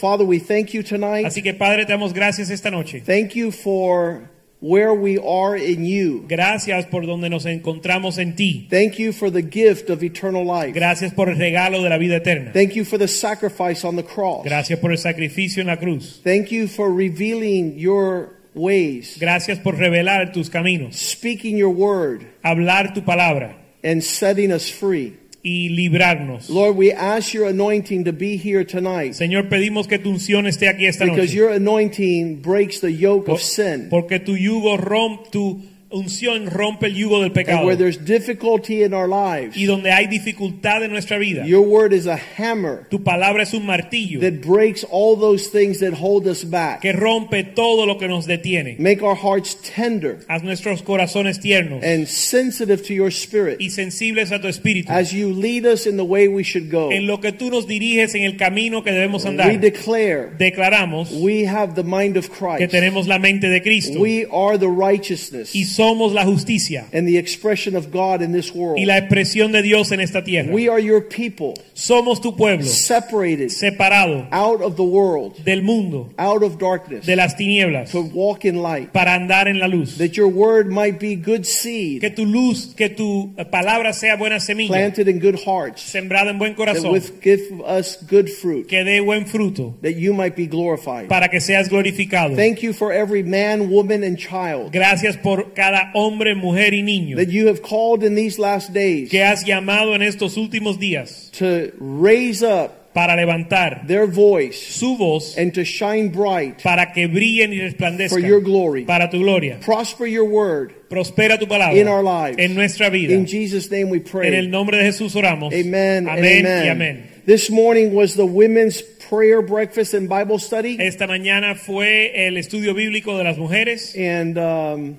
Father, we thank you tonight. Así que Padre, te damos gracias esta noche. Thank you for where we are in you. Gracias por donde nos encontramos en ti. Thank you for the gift of eternal life. Gracias por el regalo de la vida eterna. Thank you for the sacrifice on the cross. Gracias por el sacrificio en la cruz. Thank you for revealing your ways, Gracias por revelar tus caminos, speaking your word, hablar tu palabra and setting us free. Y librarnos. Lord, we ask your anointing to be here tonight Señor, pedimos que tu unción esté aquí esta because noche. your anointing breaks the yoke Por- of sin. porque tu yugo rompe, tu unción rompe el yugo del And pecado. where there's difficulty in our lives, Y donde hay dificultad en nuestra vida, your word is a hammer tu palabra es un martillo that breaks all those things that hold us back. que rompe todo lo que nos detiene. Make our hearts tender Haz nuestros corazones tiernos and sensitive to your spirit y sensibles a tu espíritu. as you lead us in the way we should go. en lo que tú nos diriges en el camino que debemos We andar. declare Declaramos we have the mind of que Christ. tenemos la mente de Cristo We are the righteousness y somos la justicia and the expression of God in this world. y la expresión de Dios en esta tierra. We are your people, Somos tu pueblo, separated separado out of the world, del mundo, out of darkness, de las tinieblas, to walk in light. para andar en la luz. That your word might be good seed, Que tu luz, que tu palabra sea buena semilla, planted in good hearts, sembrada en buen corazón, with give us good fruit, que dé buen fruto, that you might be glorified. para que seas glorificado. Thank you for every man, woman, and child Gracias por cada hombre, mujer y niño that you have called in these last days que has llamado en estos últimos días to raise up para levantar their voice su voz and to shine bright para que brillen y for resplandezcan your glory. para tu gloria. Prosper your word Prospera tu palabra in our lives. en nuestra vida. In Jesus' name we En el pray. nombre de Jesús oramos. Amen Amén y amen. amén. This morning was the women's prayer breakfast and Bible study. Esta mañana fue el estudio bíblico de las mujeres And um,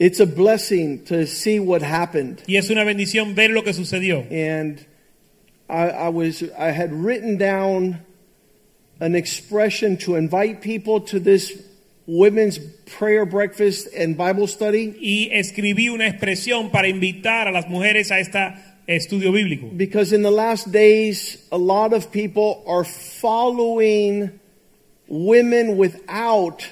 it's a blessing to see what happened. y es una bendición ver lo que sucedió. And I, I was I had written down an expression to invite people to this women's prayer breakfast and Bible study Y escribí una expresión para invitar a las mujeres a este estudio bíblico. because in the last days a lot of people are following women without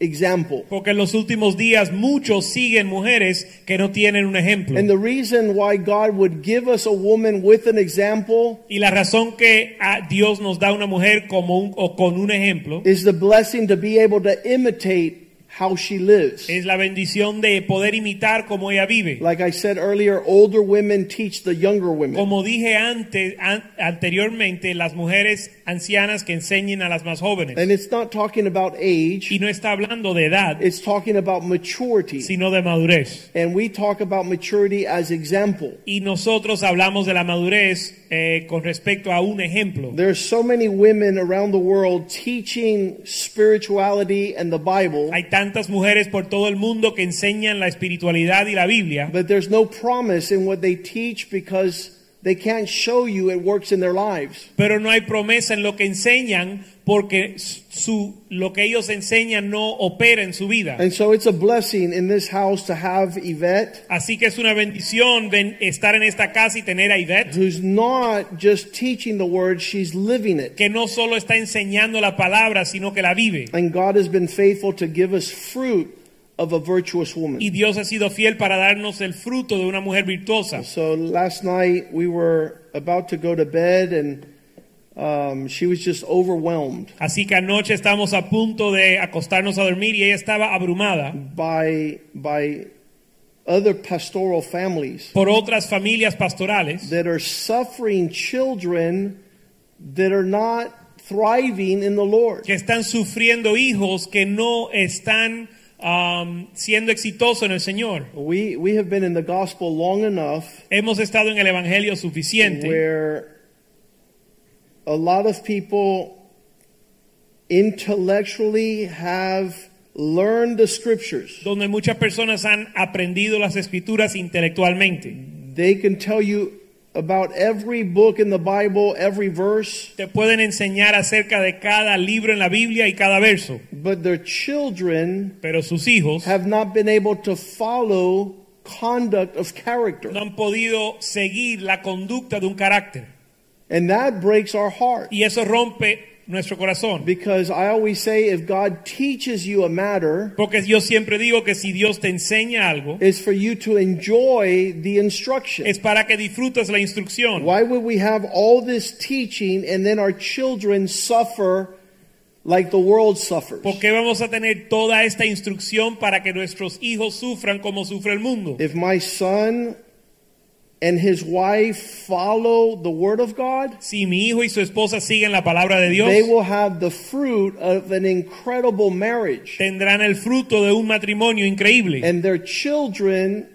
example. Porque en los últimos días muchos siguen mujeres que no tienen un ejemplo. And the reason why God would give us a woman with an example Y la razón que a Dios nos da una mujer como un, o con un ejemplo is the blessing to be able to imitate how she lives. es la bendición de poder imitar como ella vive. Like I said earlier, older women teach the younger women. Como dije antes, an- anteriormente, las mujeres ancianas que enseñen a las más jóvenes. And it's not talking about age, Y no está hablando de edad, it's talking about maturity. sino de madurez. And we talk about maturity as example. Y nosotros hablamos de la madurez eh, con respecto a un ejemplo. There's so many women around the world teaching spirituality and the Bible, Hay tantas mujeres por todo el mundo que enseñan la espiritualidad y la Biblia, but there's no promise in what they teach because they can't show you it works in their lives. pero no hay promesa en lo que enseñan porque su, lo que ellos enseñan no opera en su vida. And so it's a blessing in this house to have Yvette, Así que es una bendición ven- estar en esta casa y tener a Ivette, who's not just teaching the word, she's living it. que no solo está enseñando la palabra, sino que la vive. And God has been faithful to give us fruit of a virtuous woman. Y Dios ha sido fiel para darnos el fruto de una mujer virtuosa. So last night we were about to go to bed and um, she was just overwhelmed Así que anoche estamos a punto de acostarnos a dormir y ella estaba abrumada by, by other pastoral families por otras familias pastorales that are suffering children that are not thriving in the Lord. que están sufriendo hijos que no están um, siendo exitosos en el Señor. We, we have been in the gospel long enough Hemos estado en el Evangelio suficiente where a lot of people intellectually have learned the scriptures. donde muchas personas han aprendido las escrituras intelectualmente. They can tell you about every book in the Bible, every verse, Te pueden enseñar acerca de cada libro en la Biblia y cada verso, but their children pero sus hijos have not been able to follow conduct of character. no han podido seguir la conducta de un carácter. And that breaks our heart. Y eso rompe nuestro corazón. Because I always say if God teaches you a matter, Porque yo siempre digo que si Dios te enseña algo, it's for you to enjoy the instruction. es para que disfrutes la instrucción. Why would we have all this teaching and then our children suffer like the world suffers? ¿Por qué vamos a tener toda esta instrucción para que nuestros hijos sufran como sufre el mundo? If my son and his wife follow the word of God, Si mi hijo y su esposa siguen la palabra de Dios, they will have the fruit of an incredible marriage. tendrán el fruto de un matrimonio increíble. And their children,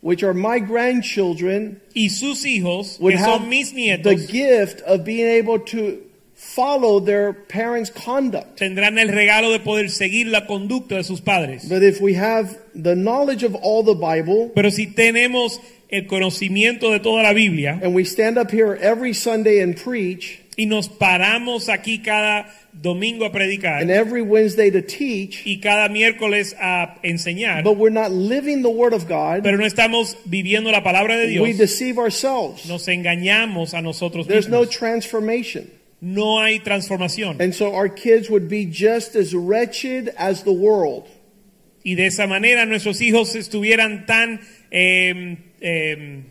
which are my grandchildren, Y sus hijos, would que have son mis the gift of being able to follow their parents' conduct. tendrán el regalo de poder seguir la conducta de sus padres. But if we have the knowledge of all the Bible, Pero si tenemos el conocimiento de toda la Biblia and we stand up here every Sunday and preach, y nos paramos aquí cada domingo a and predicar every Wednesday to teach, y cada miércoles a enseñar, but we're not living the Word of God, pero no estamos viviendo la palabra de we Dios, deceive ourselves. nos engañamos a nosotros There's no mismos. transformation. No hay transformación. And so our kids would be just as wretched as the world. Y de esa manera nuestros hijos estuvieran tan eh, eh,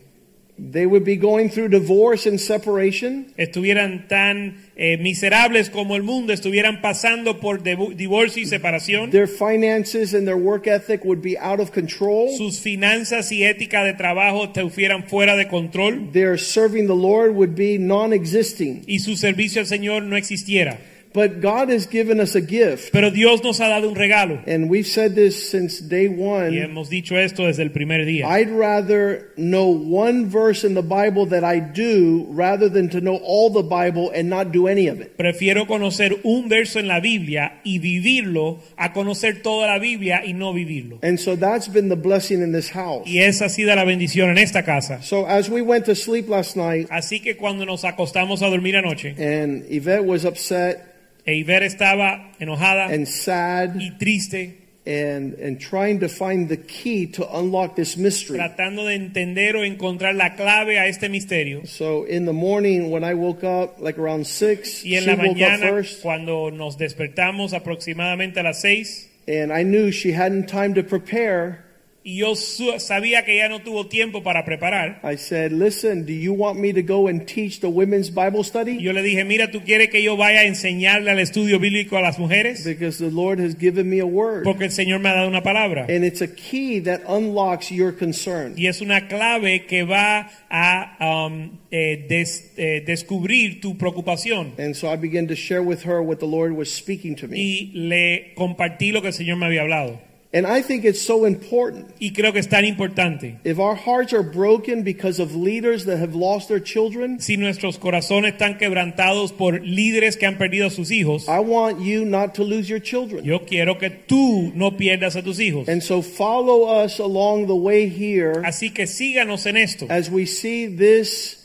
They would be going through divorce and separation. estuvieran tan eh, miserables como el mundo, estuvieran pasando por divorcio y separación, Their finances and their work ethic would be out of control. sus finanzas y ética de trabajo estuvieran fuera de control Their serving the Lord would be non existing. y su servicio al Señor no existiera. But God has given us a gift. Pero Dios nos ha dado un regalo And we've said this since day one. y hemos dicho esto desde el primer día. I'd rather know one verse in the Bible that I do rather than to know all the Bible and not do any of it. Prefiero conocer un verso en la Biblia y vivirlo a conocer toda la Biblia y no vivirlo. And so that's been the blessing in this house. Y esa ha sido la bendición en esta casa. So as we went to sleep last night, Así que cuando nos acostamos a dormir anoche, and Yvette was upset e Ivette estaba enojada and sad y triste, and, and trying to find the key to unlock this mystery. tratando de entender o encontrar la clave a este misterio. So in the morning when I woke up, like around six, Y she en la woke up mañana, first, cuando nos despertamos aproximadamente a las seis, and I knew she hadn't time to prepare. Y yo sabía que ya no tuvo tiempo para preparar, I said, "Listen, do you want me to go and teach the women's Bible study? yo le dije, mira, ¿tú quieres que yo vaya a enseñarle al estudio bíblico a las mujeres? Because the Lord has given me a word, Porque el Señor me ha dado una palabra. and it's a key that unlocks your concern." Y es una clave que va a um, eh, des- eh, descubrir tu preocupación. And so I began to share with her what the Lord was speaking to me. Y le compartí lo que el Señor me había hablado. And I think it's so important. Y creo que es tan importante. If our hearts are broken because of leaders that have lost their children, Si nuestros corazones están quebrantados por líderes que han perdido a sus hijos, I want you not to lose your children. yo quiero que tú no pierdas a tus hijos. And so follow us along the way here Así que síganos en esto. as we see this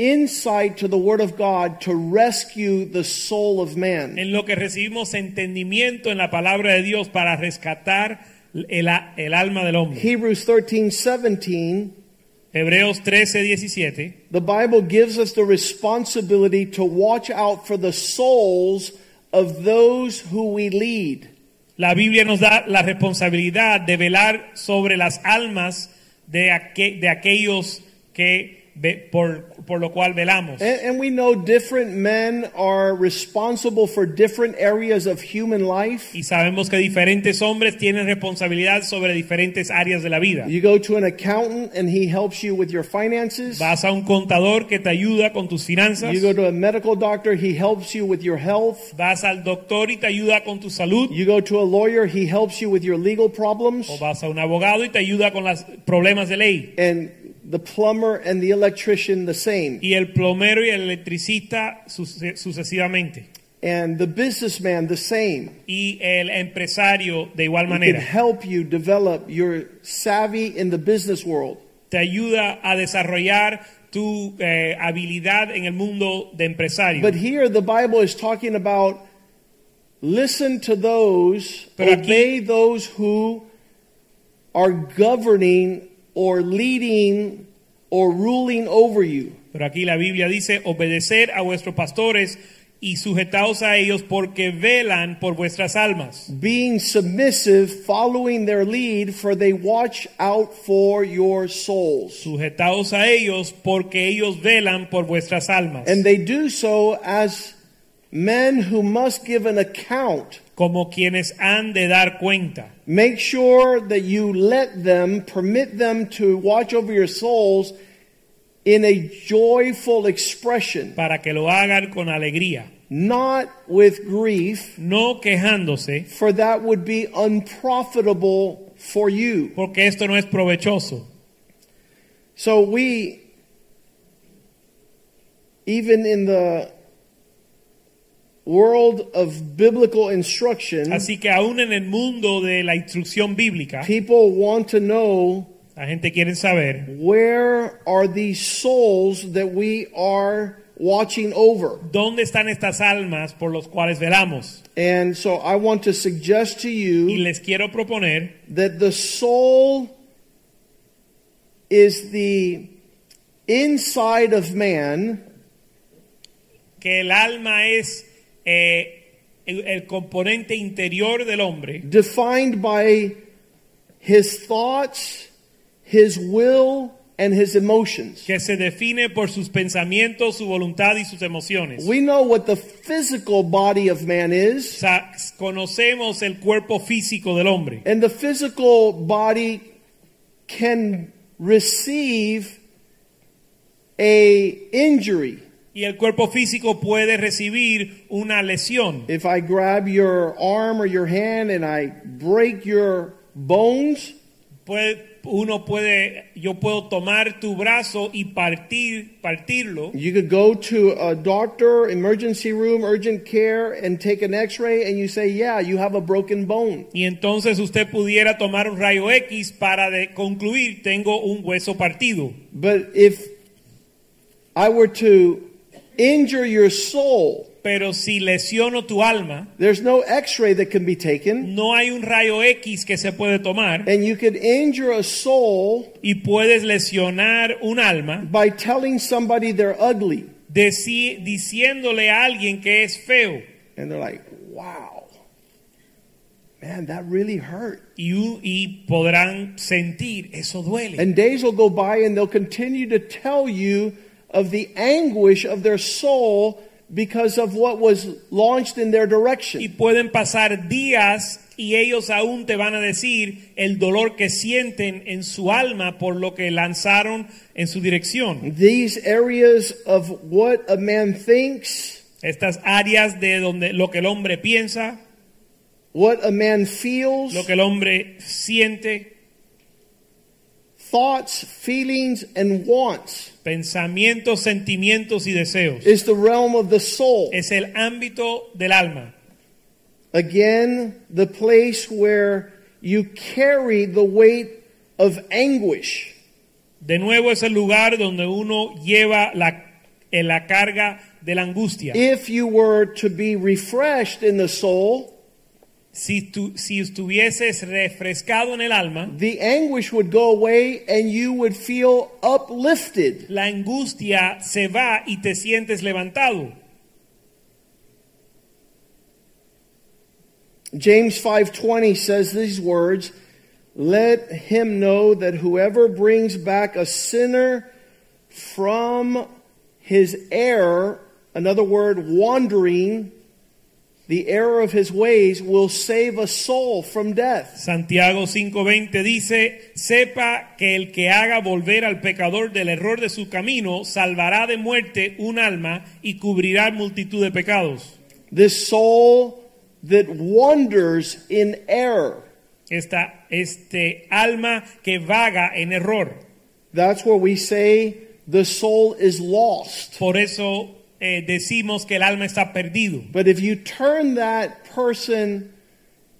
insight to the Word of God to rescue the soul of man. En lo que recibimos entendimiento en la palabra de Dios para rescatar el, el alma del hombre. Hebrews 13 17, Hebreos 13, 17. the Bible gives us the responsibility to watch out for the souls of those who we lead. La Biblia nos da la responsabilidad de velar sobre las almas de, aque- de aquellos que por, por lo cual velamos. And, and we know different men are responsible for different areas of human life. Y sabemos que diferentes hombres tienen responsabilidad sobre diferentes áreas de la vida. You go to an accountant and he helps you with your finances. Vas a un contador que te ayuda con tus finanzas. You go to a medical doctor, he helps you with your health. Vas al doctor y te ayuda con tu salud. You go to a lawyer, he helps you with your legal problems. O vas a un abogado y te ayuda con los problemas de ley. And the plumber and the electrician the same. Y el plomero y el electricista suce- sucesivamente. and the businessman the same. y el empresario de igual He can manera. help you develop your savvy in the business world. Te ayuda a desarrollar tu eh, habilidad en el mundo de empresario. But here the Bible is talking about listen to those, Pero aquí- obey those who are governing or leading or ruling over you. Pero aquí la Biblia dice, obedecer a vuestros pastores y sujetaos a ellos porque velan por vuestras almas. Being submissive, following their lead, for they watch out for your souls. Sujetaos a ellos porque ellos velan por vuestras almas. And they do so as men who must give an account. Como quienes han de dar cuenta. Make sure that you let them, permit them to watch over your souls in a joyful expression, para que lo hagan con alegría, not with grief, no quejándose, for that would be unprofitable for you. porque esto no es provechoso. So we, even in the world of biblical instruction, Así que aún en el mundo de la instrucción bíblica, people want to know la gente quiere saber where are these souls that we are watching over. dónde están estas almas por los cuales velamos. And so I want to suggest to you Y les quiero proponer that the soul is the inside of man que el alma es eh, el, el componente interior del hombre, defined by his thoughts, his will, and his emotions. que se define por sus pensamientos, su voluntad y sus emociones. We know what the physical body of man is, sea, conocemos el cuerpo físico del hombre. and the physical body can receive a injury. Y el cuerpo físico puede recibir una lesión. If I grab your arm or your hand and I break your bones, Puede- uno puede, yo puedo tomar tu brazo y partir, partirlo. you could go to a doctor, emergency room, urgent care, and take an x ray, and you say, Yeah, you have a broken bone. Y entonces usted pudiera tomar un rayo X para de concluir, tengo un hueso partido. But if I were to injure your soul, Pero si lesiono tu alma, there's no x ray that can be taken, no hay un rayo X que se puede tomar and you could injure a soul y puedes lesionar un alma by telling somebody they're ugly. deci- diciéndole a alguien que es feo. And they're like, Wow, man, that really hurt. Y, y podrán sentir, eso duele. And days will go by and they'll continue to tell you of the anguish of their soul because of what was launched in their Y direction. pueden pasar días y ellos aún te van a decir el dolor que sienten en su alma por lo que lanzaron en su dirección. These areas of what a man thinks, Estas áreas de donde lo que el hombre piensa, what a man feels, lo que el hombre siente, thoughts, feelings, and wants pensamientos, sentimientos y deseos. is the realm of the soul. Es el ámbito del alma. Again, the place where you carry the weight of anguish. De nuevo es el lugar donde uno lleva la, en la carga de la angustia. If you were to be refreshed in the soul, Si, tu- si estuvieses refrescado en el alma, the anguish would go away and you would feel uplifted. la angustia se va y te sientes levantado. James 5:20 says these words, "Let him know that whoever brings back a sinner from his error, another word wandering, the error of his ways will save a soul from death." Santiago 5:20 dice, sepa que el que haga volver al pecador del error de su camino, salvará de muerte un alma y cubrirá multitud de pecados. This soul that wanders in error. Esta, este alma que vaga en error. That's where we say the soul is lost. Por eso eh, decimos que el alma está perdido. But if you turn that person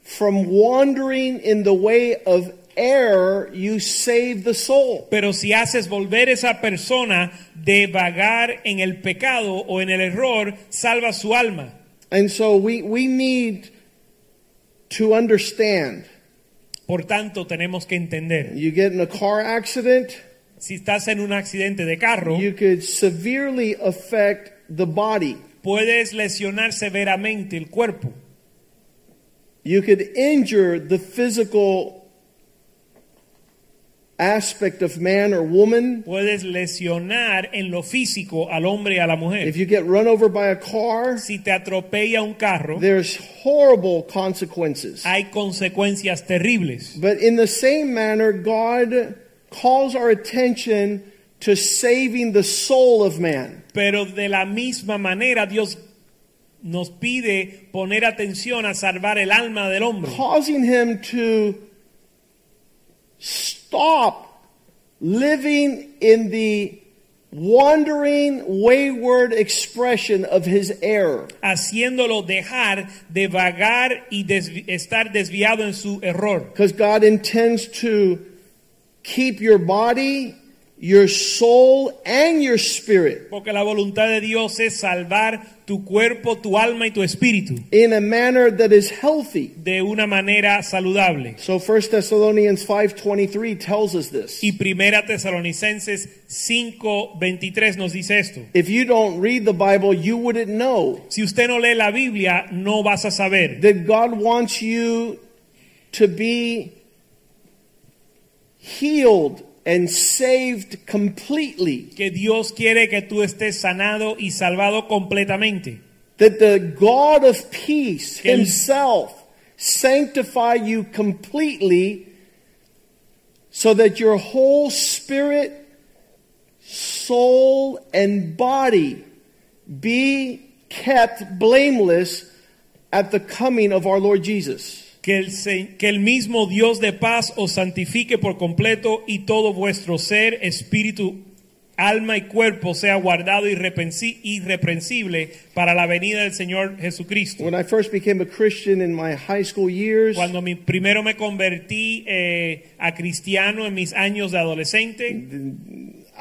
from wandering in the way of error, you save the soul. Pero si haces volver esa persona de vagar en el pecado o en el error, salva su alma. And so we, we need to understand. Por tanto, tenemos que entender. You get in a car accident, Si estás en un accidente de carro, you could severely affect the body. puedes lesionar severamente el cuerpo. You could injure the physical aspect of man or woman. Puedes lesionar en lo físico al hombre y a la mujer. If you get run over by a car, Si te atropella un carro, there's horrible consequences. hay consecuencias terribles. But in the same manner, God calls our attention to saving the soul of man. Pero de la misma manera Dios nos pide poner atención a salvar el alma del hombre, causing him to stop living in the wandering, wayward expression of his error. haciéndolo dejar de vagar y desvi- estar desviado en su error. Because God intends to keep your body, your soul, and your spirit Porque la voluntad de Dios es salvar tu cuerpo, tu alma y tu espíritu in a manner that is healthy. de una manera saludable. So 1 Thessalonians 5:23 tells us this. Y Primera Tesalonicenses 5:23 nos dice esto. If you don't read the Bible, you wouldn't know Si usted no lee la Biblia, no vas a saber that God wants you to be healed and saved completely. que Dios quiere que tú estés sanado y salvado completamente. That the God of peace Que himself sanctify you completely so that your whole spirit, soul, and body be kept blameless at the coming of our Lord Jesus. Que el, se- que el mismo Dios de paz os santifique por completo y todo vuestro ser, espíritu, alma y cuerpo sea guardado irreprensible para la venida del Señor Jesucristo. When I first became a Christian in my high school years, Cuando mi- primero me convertí eh, a cristiano en mis años de adolescente,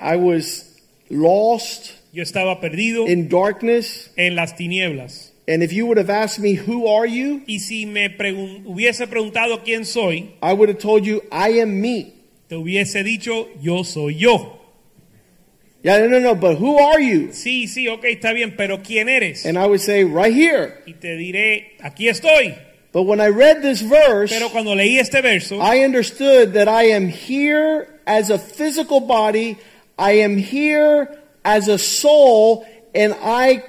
I was lost yo estaba perdido in darkness. en las tinieblas. And if you would have asked me, Who are you? Y si me pregun- hubiese preguntado quién soy, I would have told you, I am me. te hubiese dicho, yo soy yo. Yeah, no, no, no, but who are you? Sí, sí, ok, está bien, pero ¿quién eres? And I would say, Right here. Y te diré, aquí estoy. But when I read this verse, Pero cuando leí este verso, I understood that I am here as a physical body, I am here as a soul, and I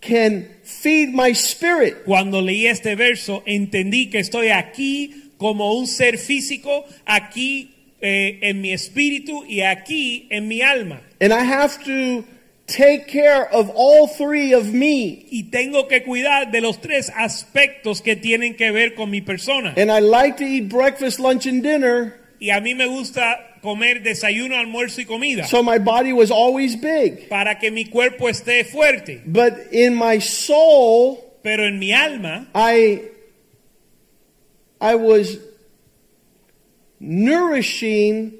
can feed my spirit. cuando leí este verso, entendí que estoy aquí como un ser físico, aquí eh, en mi espíritu y aquí en mi alma. And I have to take care of all three of me. Y tengo que cuidar de los tres aspectos que tienen que ver con mi persona. And I like to eat breakfast, lunch, and dinner, Y a mí me gusta comer desayuno, almuerzo y comida so my body was always big. para que mi cuerpo esté fuerte. But in my soul, Pero en mi alma, I I was nourishing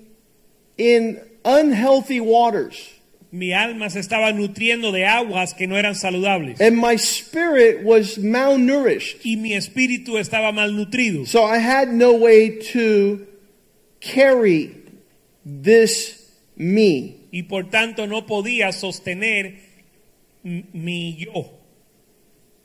in unhealthy waters. mi alma se estaba nutriendo de aguas que no eran saludables. And my spirit was malnourished. Y mi espíritu estaba malnutrido. So I had no way to carry this me. Y por tanto no podía sostener mi yo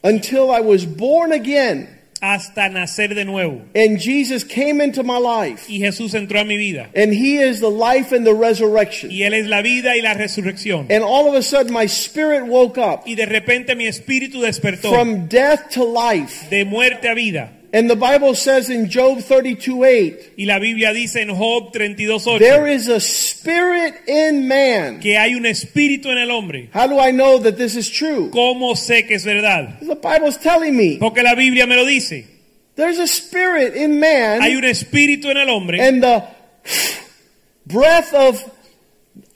Until I was born again hasta nacer de nuevo. and Jesus came into my life. Y Jesús entró a mi vida. And he is the life and the resurrection. Y Él es la vida y la resurrección. And all of a sudden my spirit woke up Y de repente mi espíritu despertó from death to life. de muerte a vida. And the Bible says in Job 32 8, Y la Biblia dice en Job 32.8 there is a spirit in man. que hay un espíritu en el hombre. How do I know that this is true? ¿Cómo sé que es verdad? The Bible's telling me Porque la Biblia me lo dice. there's a spirit in man. Hay un espíritu en el hombre and the breath of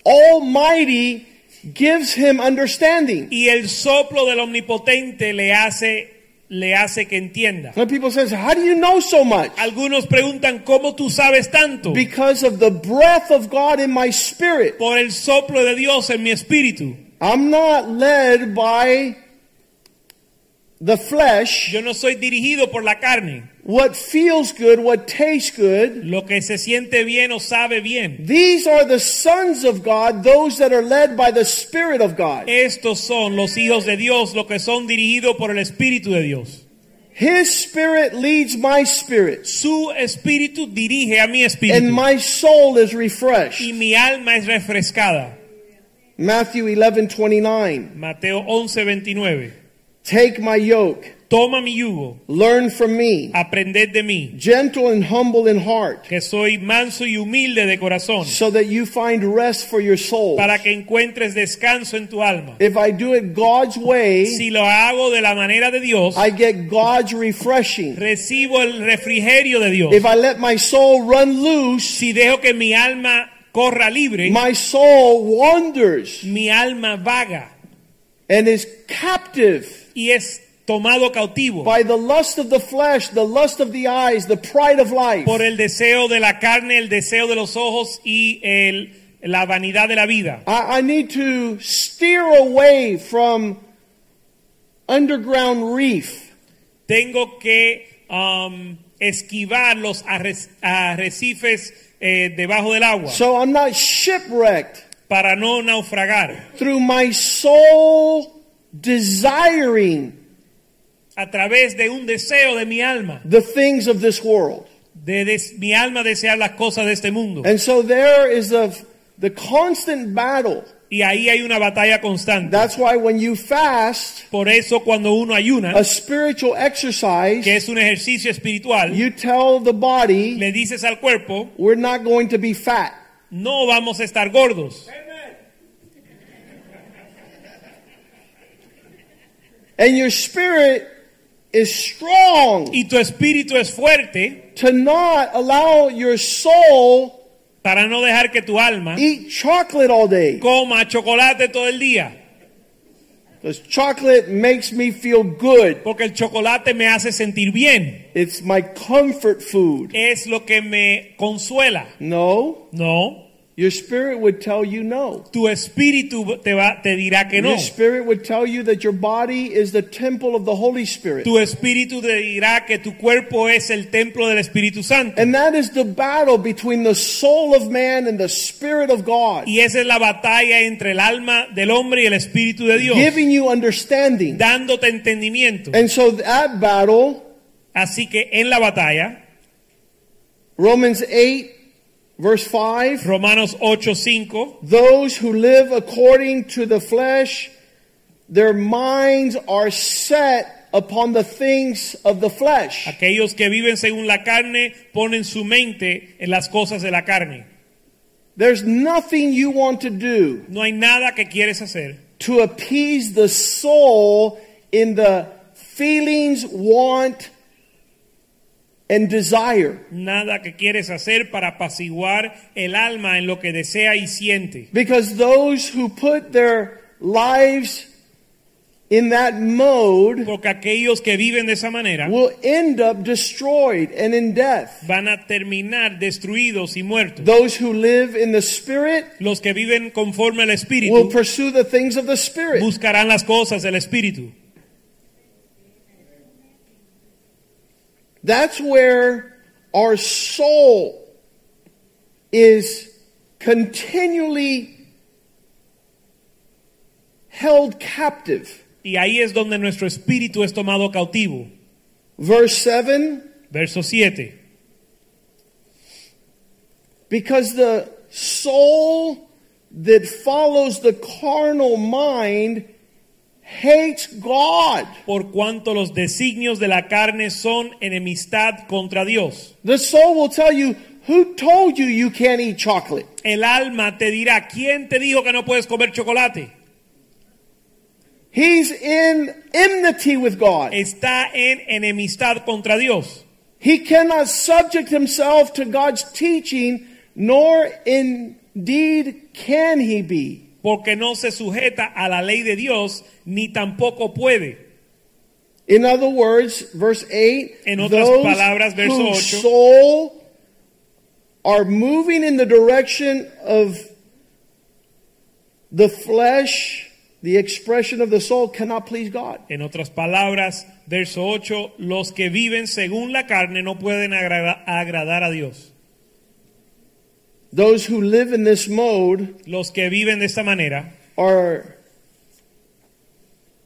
Almighty gives him understanding. y el soplo del omnipotente le hace le hace que entienda. Some people says, "How do you know so much?" Algunos preguntan cómo tú sabes tanto Because of the breath of God in my spirit. por el soplo de Dios en mi espíritu. I'm not led by the flesh, Yo no soy dirigido por la carne, what feels good, what tastes good. lo que se siente bien o sabe bien. These are the sons of God, those that are led by the Spirit of God. Estos son los hijos de Dios, los que son dirigidos por el espíritu de Dios. His Spirit leads my spirit, Su espíritu dirige a mi espíritu and my soul is refreshed. y mi alma es refrescada. Matthew 11 29. Mateo 11, 29. Take my yoke, Toma mi yugo, learn from me, aprended de mí, gentle and humble in heart, que soy manso y humilde de corazón, so that you find rest for your soul. para que encuentres descanso en tu alma. If I do it God's way, Si lo hago de la manera de Dios, I get God's refreshing. recibo el refrigerio de Dios. If I let my soul run loose, Si dejo que mi alma corra libre, my soul wanders mi alma vaga and is captive y es tomado cautivo by the lust of the flesh, the lust of the eyes, the pride of life. por el deseo de la carne, el deseo de los ojos y el- la vanidad de la vida. I, I need to steer away from underground reef. Tengo que um, esquivar los arre- arrecifes eh, debajo del agua So I'm not shipwrecked para no naufragar. through my soul desiring A través de un deseo de mi alma, the things of this world. de des- mi alma desear las cosas de este mundo. And so there is the, the constant battle. Y ahí hay una batalla constante. That's why when you fast, Por eso cuando uno ayuna, a spiritual exercise, que es un ejercicio espiritual, you tell the body, le dices al cuerpo, we're not going to be fat. no vamos a estar gordos. And your spirit is strong Y tu espíritu es fuerte to not allow your soul para no dejar que tu alma eat chocolate all day. coma chocolate todo el día. Because chocolate makes me feel good. Porque el chocolate me hace sentir bien. It's my comfort food. Es lo que me consuela. No, No. Your spirit would tell you no. Tu espíritu te, va, te dirá que no. Your spirit would tell you that your body is the temple of the Holy Spirit. Tu espíritu te dirá que tu cuerpo es el templo del Espíritu Santo. And that is the battle between the soul of man and the spirit of God. Y esa es la batalla entre el alma del hombre y el espíritu de Dios. Giving you understanding. Dándote entendimiento. And so that battle, Así que en la batalla, Romans 8, verse 5, Romanos 8:5, those who live according to the flesh, their minds are set upon the things of the flesh. aquellos que viven según la carne ponen su mente en las cosas de la carne. There's nothing you want to do No hay nada que quieres hacer to appease the soul in the feelings, want, and desire. Nada que quieres hacer para apaciguar el alma en lo que desea y siente. Because those who put their lives in that mode Porque aquellos que viven de esa manera will end up destroyed and in death. van a terminar destruidos y muertos. Those who live in the Spirit Los que viven conforme al will Espíritu pursue the things of the Spirit. buscarán las cosas del Espíritu. That's where our soul is continually held captive. Y ahí es donde nuestro espíritu es tomado cautivo. Verse 7 Verso 7. Because the soul that follows the carnal mind hates God. Por cuanto los designios de la carne son enemistad contra Dios. The soul will tell you, Who told you you can't eat chocolate? El alma te dirá, ¿quién te dijo que no puedes comer chocolate? He's in enmity with God. Está en enemistad contra Dios. He cannot subject himself to God's teaching, nor indeed can he be. Porque no se sujeta a la ley de Dios, ni tampoco puede. In other words, verse 8, En otras those palabras, verso whose 8. soul are moving in the direction of the flesh, the expression of the soul cannot please God. En otras palabras, verso 8, los que viven según la carne no pueden agrada- agradar a Dios. Those who live in this mode Los que viven de esta manera are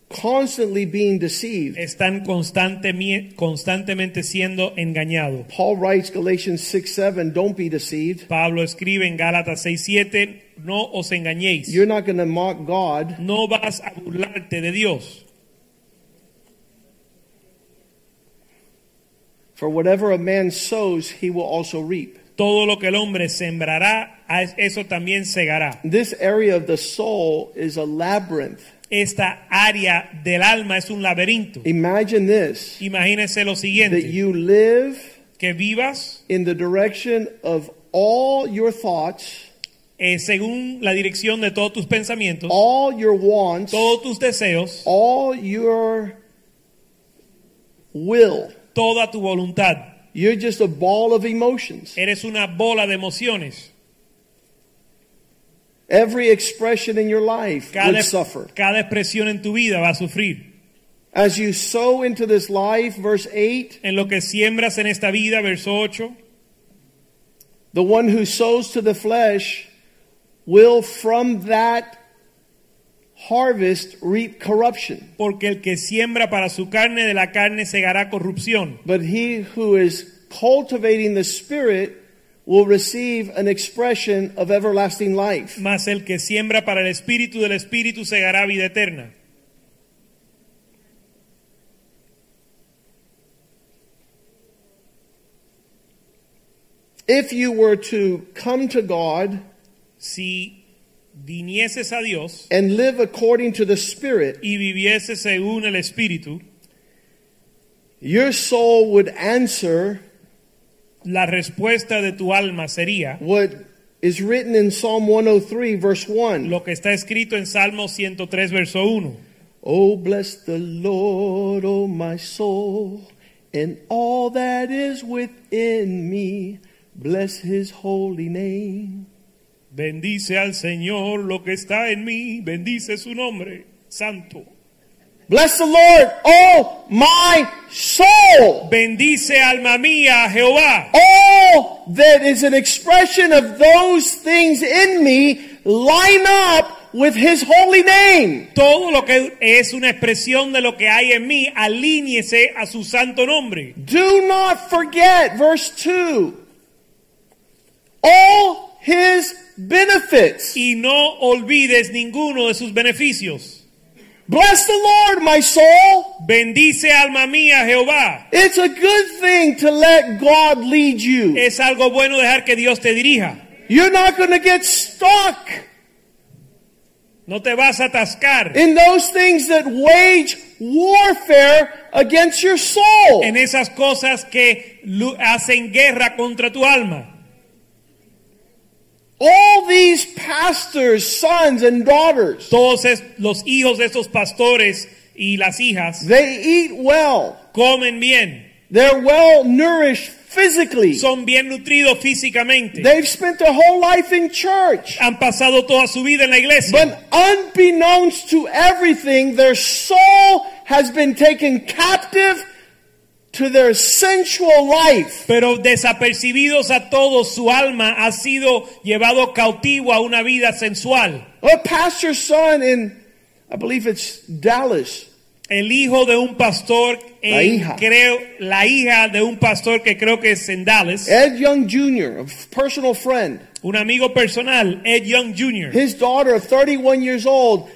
constantly being deceived. están constantemente siendo engañados. Paul writes Galatians 6 7, don't be deceived. Pablo escribe en Gálatas 6:7, no os engañéis. You're not going to mock God. No vas a burlarte de Dios, For whatever a man sows, he will also reap. Todo lo que el hombre sembrará, eso también segará. This area of the soul is a labyrinth. Esta área del alma es un laberinto. Imagine this Imagínese lo that siguiente, you live que vivas in the direction of all your thoughts, eh, según la dirección de todos tus pensamientos, all your wants, todos tus deseos, all your will. toda tu voluntad. You're just a ball of emotions. Eres una bola de emociones. Every expression in your life Cada, would suffer. cada expresión en tu vida va a sufrir. As you sow into this life, verse 8, En lo que siembras en esta vida, verso 8, the one who sows to the flesh will from that harvest reap corruption. porque el que siembra para su carne, de la carne segará corrupción. But he who is cultivating the Spirit will receive an expression of everlasting life. Mas el que siembra para el espíritu del espíritu segará vida eterna. If you were to come to God Si vinieses a Dios and live according to the Spirit, y vivieses según el espíritu, your soul would answer la respuesta de tu alma sería what is written in Psalm 103, verse 1. lo que está escrito en Salmo 103, verso 1. Oh, bless the Lord, oh my soul, and all that is within me. Bless his holy name. Bendice al Señor lo que está en mí, bendice su nombre santo. Bless the Lord, oh my soul. Bendice alma mía Jehová. All that is an expression of those things in me line up with his holy name. Todo lo que es una expresión de lo que hay en mí, alíñese a su santo nombre. Do not forget, verse 2, all his benefits. Y no olvides ninguno de sus beneficios. Bless the Lord, my soul. Bendice alma mía Jehová. It's a good thing to let God lead you. Es algo bueno dejar que Dios te dirija. You're not going to get stuck No te vas a atascar in those things that wage warfare against your soul. en esas cosas que hacen guerra contra tu alma. All these pastors, sons, and daughters, Todos es- los hijos de estos pastores y las hijas they eat well. comen bien, They're well nourished physically. son bien nutridos físicamente, They've spent their whole life in church. han pasado toda su vida en la iglesia. But unbeknownst to everything, their soul has been taken captive to their sensual life. Pero desapercibidos a todos, su alma ha sido llevado cautivo a una vida sensual. A pastor's son in, I believe it's Dallas, El hijo de un pastor, La en- hija. creo, la hija de un pastor que creo que es en Dallas, Ed Young Jr., a personal friend, un amigo personal, Ed Young Jr., his daughter, 31 years old,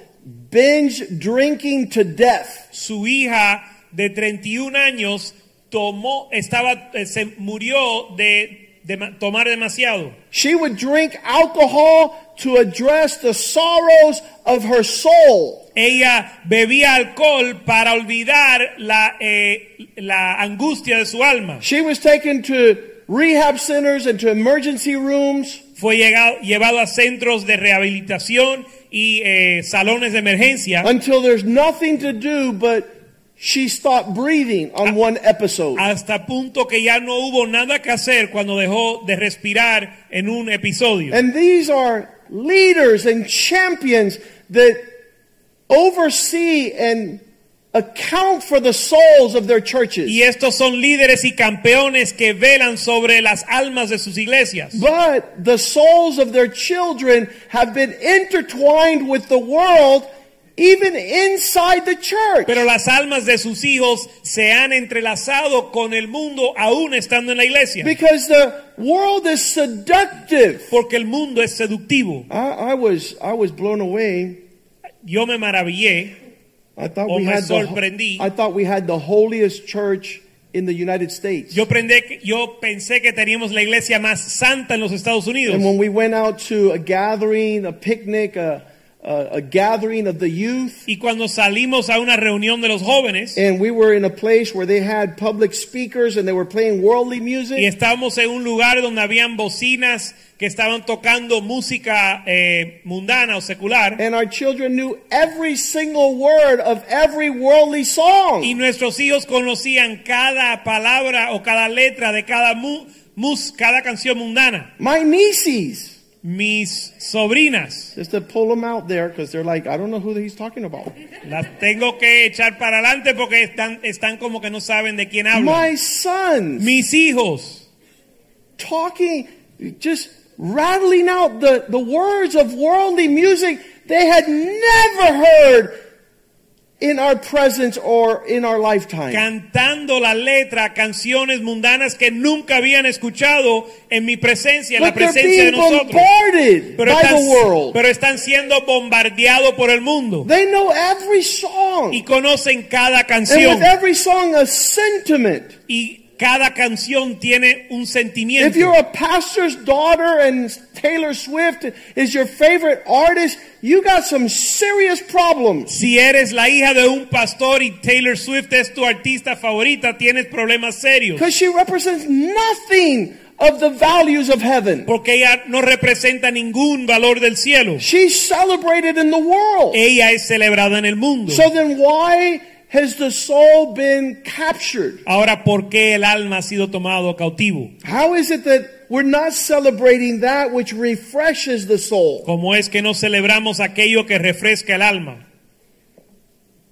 binge drinking to death. su hija de 31 años tomó, estaba, eh, se murió de, de ma- tomar demasiado. She would drink alcohol to address the sorrows of her soul. Ella bebía alcohol para olvidar la, eh, la angustia de su alma. She was taken to rehab centers and to emergency rooms. Fue llegado- llevado a centros de rehabilitación y eh, salones de emergencia until there's nothing to do but she stopped breathing on one episode. hasta punto que ya no hubo nada que hacer cuando dejó de respirar en un episodio. And these are leaders and champions that oversee and account for the souls of their churches. Y estos son líderes y campeones que velan sobre las almas de sus iglesias. But the souls of their children have been intertwined with the world even inside the church. Pero las almas de sus hijos se han entrelazado con el mundo aún estando en la iglesia. Because the world is seductive. Porque el mundo es seductivo. I, I was I was blown away. Yo me maravillé. I thought O we me had the, sorprendí. I thought we had the holiest church in the United States. Yo, prendé que- yo pensé que teníamos la iglesia más santa en los Estados Unidos. And when we went out to a gathering, a picnic, a, a, gathering of the youth, Y cuando salimos a una reunión de los jóvenes and we were in a place where they had public speakers and they were playing worldly y music, estábamos en un lugar donde habían bocinas que estaban tocando música eh, mundana o secular and our children knew every single word of every worldly song. y nuestros hijos conocían cada palabra o cada letra de cada mu- mus- cada canción mundana. My nieces, Mis sobrinas just to pull them out there because they're like, I don't know who he's talking about. las tengo que echar para adelante porque están, están como que no saben de quién hablan. My sons Mis hijos talking, just rattling out the, the words of worldly music they had never heard in our presence or in our lifetime. cantando la letra, canciones mundanas que nunca habían escuchado en mi presencia, en la But presencia de nosotros. Pero by están, the world. pero están siendo bombardeados por el mundo They know every song. y conocen cada And canción with every song, a sentiment. y cada canción tiene un sentimiento. If you're a pastor's daughter and Taylor Swift is your favorite artist, you got some serious problems. Si eres la hija de un pastor y Taylor Swift es tu artista favorita, tienes problemas serios. Because she represents nothing of the values of heaven. Porque ella no representa ningún valor del cielo. She's celebrated in the world. Ella es celebrada en el mundo. So then why has the soul been captured? Ahora, ¿por qué el alma ha sido tomado cautivo? How is it that we're not celebrating that which refreshes the soul? ¿Cómo es que no celebramos aquello que refresca el alma?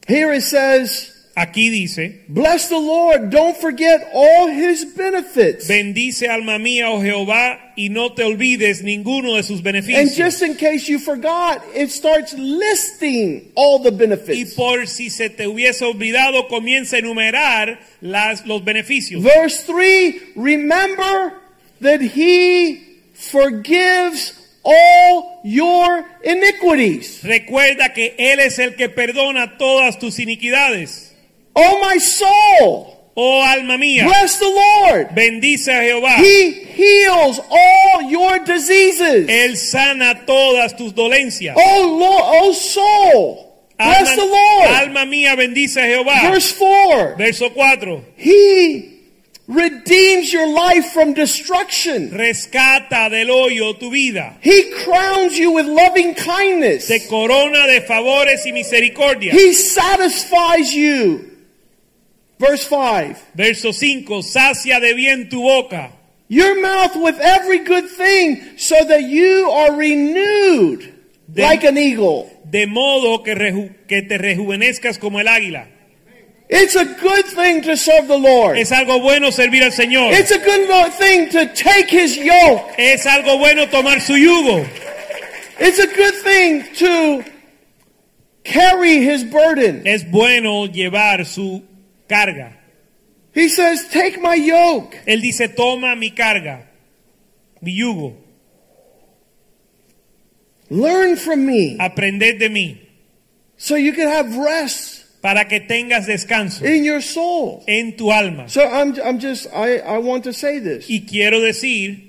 Here it says, Aquí dice, Bless the Lord, don't forget all his benefits. bendice alma mía, oh Jehová, y no te olvides ninguno de sus And beneficios. just in case you forgot, it starts listing all the Y benefits. por si se te hubiese olvidado, comienza a enumerar las, los beneficios. Verse 3 Remember that he forgives all your iniquities. Recuerda que Él es el que perdona todas tus iniquidades. Oh, my soul, Oh alma mía, bless the Lord. bendice a Jehová. He heals all your diseases. Él sana todas tus dolencias. Oh, Lord, oh, soul, bless the Lord. alma mía, bendice a Jehová. Verse 4 Verso 4. He redeems your life from destruction. Rescata del hoyo tu vida. He crowns you with loving kindness. Te corona de favores y misericordia. He satisfies you. Verse 5 Verso 5. Sacia de bien tu boca. Your mouth with every good thing, so that you are renewed De- like an eagle. De modo que, reju- que te rejuvenezcas como el águila. It's a good thing to serve the Lord. Es algo bueno servir al Señor. It's a good thing to take his yoke. Es algo bueno tomar su yugo. It's a good thing to carry his burden. Es bueno llevar su carga. He says, Take my yoke. Él dice, toma mi carga, mi yugo, Learn from me aprended de mí, so you can have rest para que tengas descanso in your soul. en tu alma. So I'm, I'm just, I, I want to say this. Y quiero decir,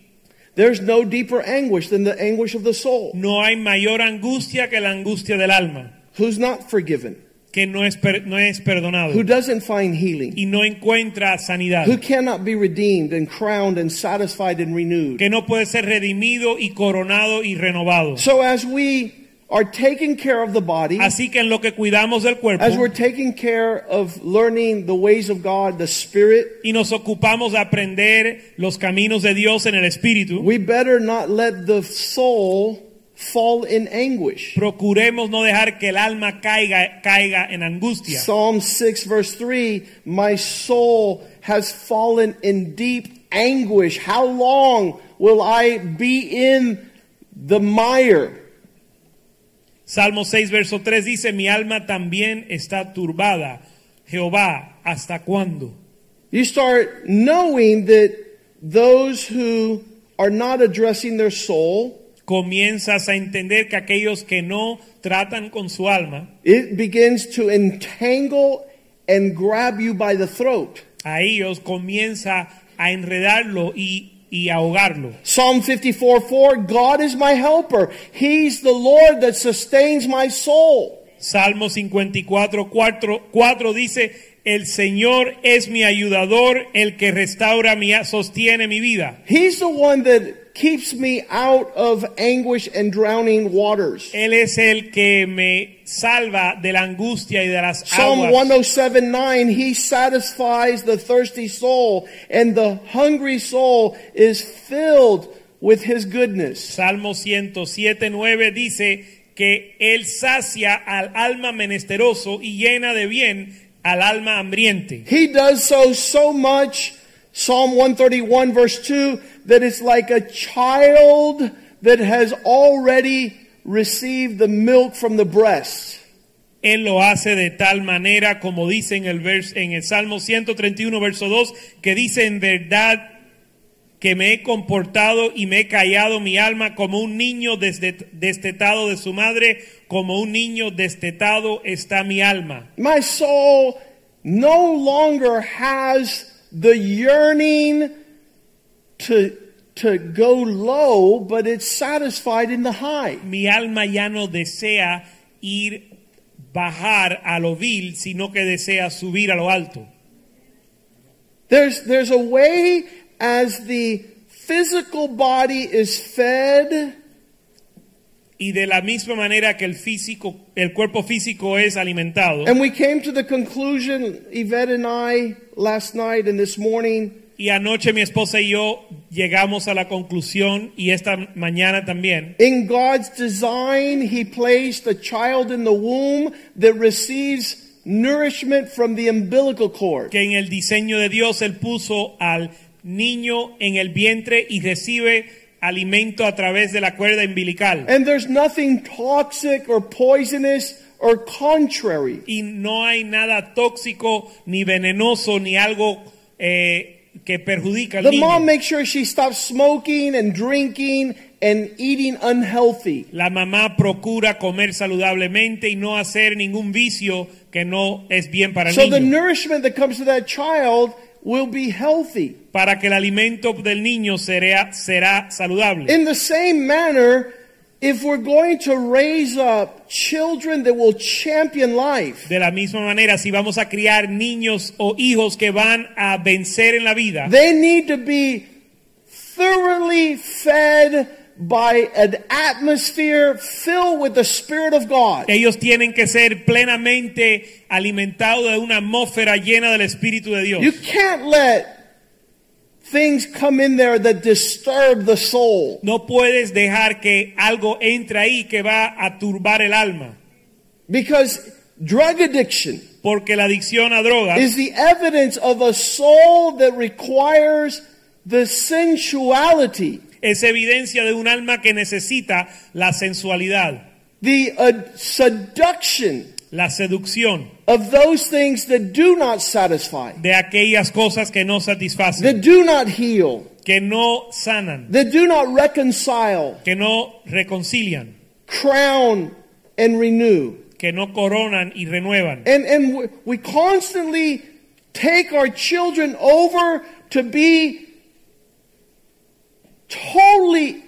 There's no deeper anguish than the anguish of the soul. no hay mayor angustia que la angustia del alma, Who's not forgiven? Que no es, per- no es perdonado Who doesn't find healing? y no encuentra sanidad, Who cannot be redeemed and crowned and satisfied and renewed? que no puede ser redimido y coronado y renovado. So as we are taking care of the body, Así que en lo que cuidamos del cuerpo as we're taking care of learning the ways of God, the Spirit, y nos ocupamos de aprender los caminos de Dios en el espíritu, we better not let the soul fall in anguish. procuremos no dejar que el alma caiga, caiga en angustia. Psalm 6, verse 3 My soul has fallen in deep anguish. How long will I be in the mire? Salmo 6, verso 3 dice, mi alma también está turbada. Jehová, ¿hasta cuándo? You start knowing that those who are not addressing their soul, Comienzas a entender que aquellos que no tratan con su alma, it begins to entangle and grab you by the throat. a ellos comienza a enredarlo y, y ahogarlo. Psalm 54 4 God is my helper. He's the Lord that sustains my soul. Salmo 54, 4, 4 dice, el Señor es mi ayudador, el que restaura mi, sostiene mi vida. He's the one that keeps me out of anguish and drowning waters. Él es el que me salva de la angustia y de las Psalm aguas. 107 9, He satisfies the thirsty soul, and the hungry soul is filled with His goodness. Salmo 107, 9 dice que Él sacia al alma menesteroso y llena de bien al alma hambriente. He does so so much, Psalm 131, verse 2, that it's like a child that has already received the milk from the breast. Él lo hace de tal manera como dice en el, vers- en el Salmo 131, verso 2, que dice en verdad que me he comportado y me he callado mi alma como un niño destetado de su madre, como un niño destetado está mi alma. My soul no longer has the yearning to, to go low, but it's satisfied in the high. Mi alma ya no desea ir bajar a lo vil, sino que desea subir a lo alto. There's, there's a way as the physical body is fed, Y de la misma manera que el físico, el cuerpo físico es alimentado. and we came to the conclusion, Ivette and I, last night and this morning, Y anoche mi esposa y yo llegamos a la conclusión, y esta mañana también, in God's design, He placed a child in the womb that receives nourishment from the umbilical cord. que en el diseño de Dios Él puso al niño en el vientre y recibe alimento a través de la cuerda umbilical. And there's nothing toxic or poisonous or contrary. Y no hay nada tóxico, ni venenoso, ni algo eh, que perjudica al The niño. mom makes sure she stops smoking and drinking and eating unhealthy. La mamá procura comer saludablemente y no hacer ningún vicio que no es bien para el So the niño. nourishment that comes to that child will be healthy. Para que el alimento del niño será, será saludable. In the same manner, if we're going to raise up children that will champion life, De la misma manera, si vamos a criar niños o hijos que van a vencer en la vida, they need to be thoroughly fed by an atmosphere filled with the Spirit of God. ellos tienen que ser plenamente alimentados de una atmósfera llena del Espíritu de Dios. You can't let things come in there that disturb the soul. No puedes dejar que algo entre ahí que va a turbar el alma, Because drug addiction porque la adicción a drogas is the evidence of a soul that requires the sensuality, es evidencia de un alma que necesita la sensualidad, the uh, seduction la seducción of those things that do not satisfy, de aquellas cosas que no satisfacen, that do not heal, que no sanan, that do not reconcile, que no reconcilian, crown, and renew. que no coronan y renuevan. And, and we- we constantly take our children over to be totally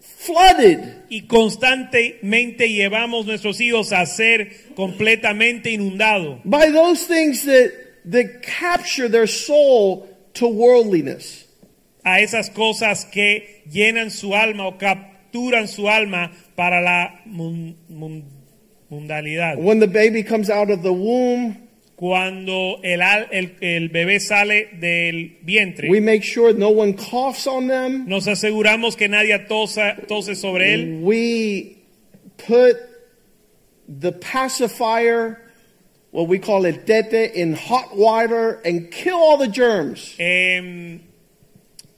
flooded Y constantemente llevamos nuestros hijos a ser completamente inundados by those things that, that capture their soul to worldliness. a esas cosas que llenan su alma o capturan su alma para la mun- mun- mundalidad. When the baby comes out of the womb, Cuando el, el, el bebé sale del vientre, we make sure no one coughs on them. nos aseguramos que nadie tosa, tose sobre él. We put the pacifier, what we call it tete, in hot water and kill all the germs. Em,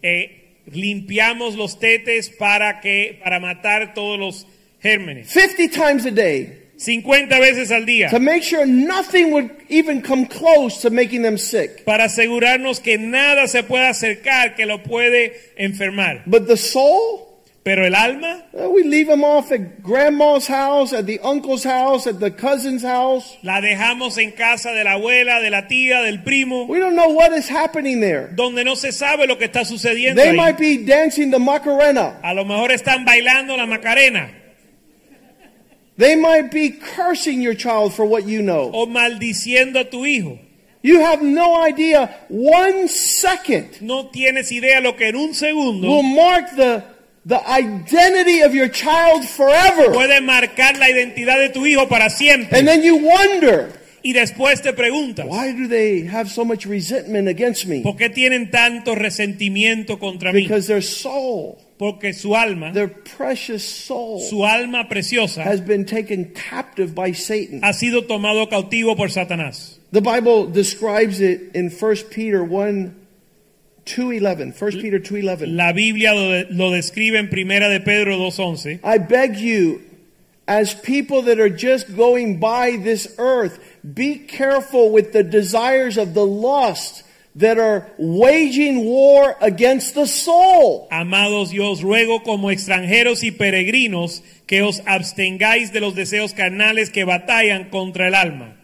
eh, limpiamos los tetes para que para matar todos los gérmenes 50 times a day 50 veces al día to make sure nothing would even come close to making them sick. para asegurarnos que nada se pueda acercar que lo puede enfermar But the soul, pero el alma uh, we leave them off at grandma's house, at the uncle's house, at the cousin's house. la dejamos en casa de la abuela de la tía del primo We don't know what is happening there. donde no se sabe lo que está sucediendo They ahí. might be dancing the Macarena. a lo mejor están bailando la macarena They might be cursing your child for what you know. o maldiciendo a tu hijo You have no idea. One second no tienes idea lo que en un segundo will mark the, the identity of your child forever. puede marcar la identidad de tu hijo para siempre. And then you wonder, Y después te preguntas, why do they have so much resentment against me? ¿por qué tienen tanto resentimiento contra mí? Because their soul, Porque su alma, their precious soul, su alma preciosa, has been taken captive by Satan. ha sido tomado cautivo por Satanás. The Bible describes it in 1 Peter 1 2:11. 1 Peter 2:11. La Biblia lo, lo describe en Primera de Pedro 2.11. I beg you, as people that are just going by this earth, be careful with the desires of the lust that are waging war against the soul. Amados, yo os ruego como extranjeros y peregrinos que os abstengáis de los deseos carnales que batallan contra el alma.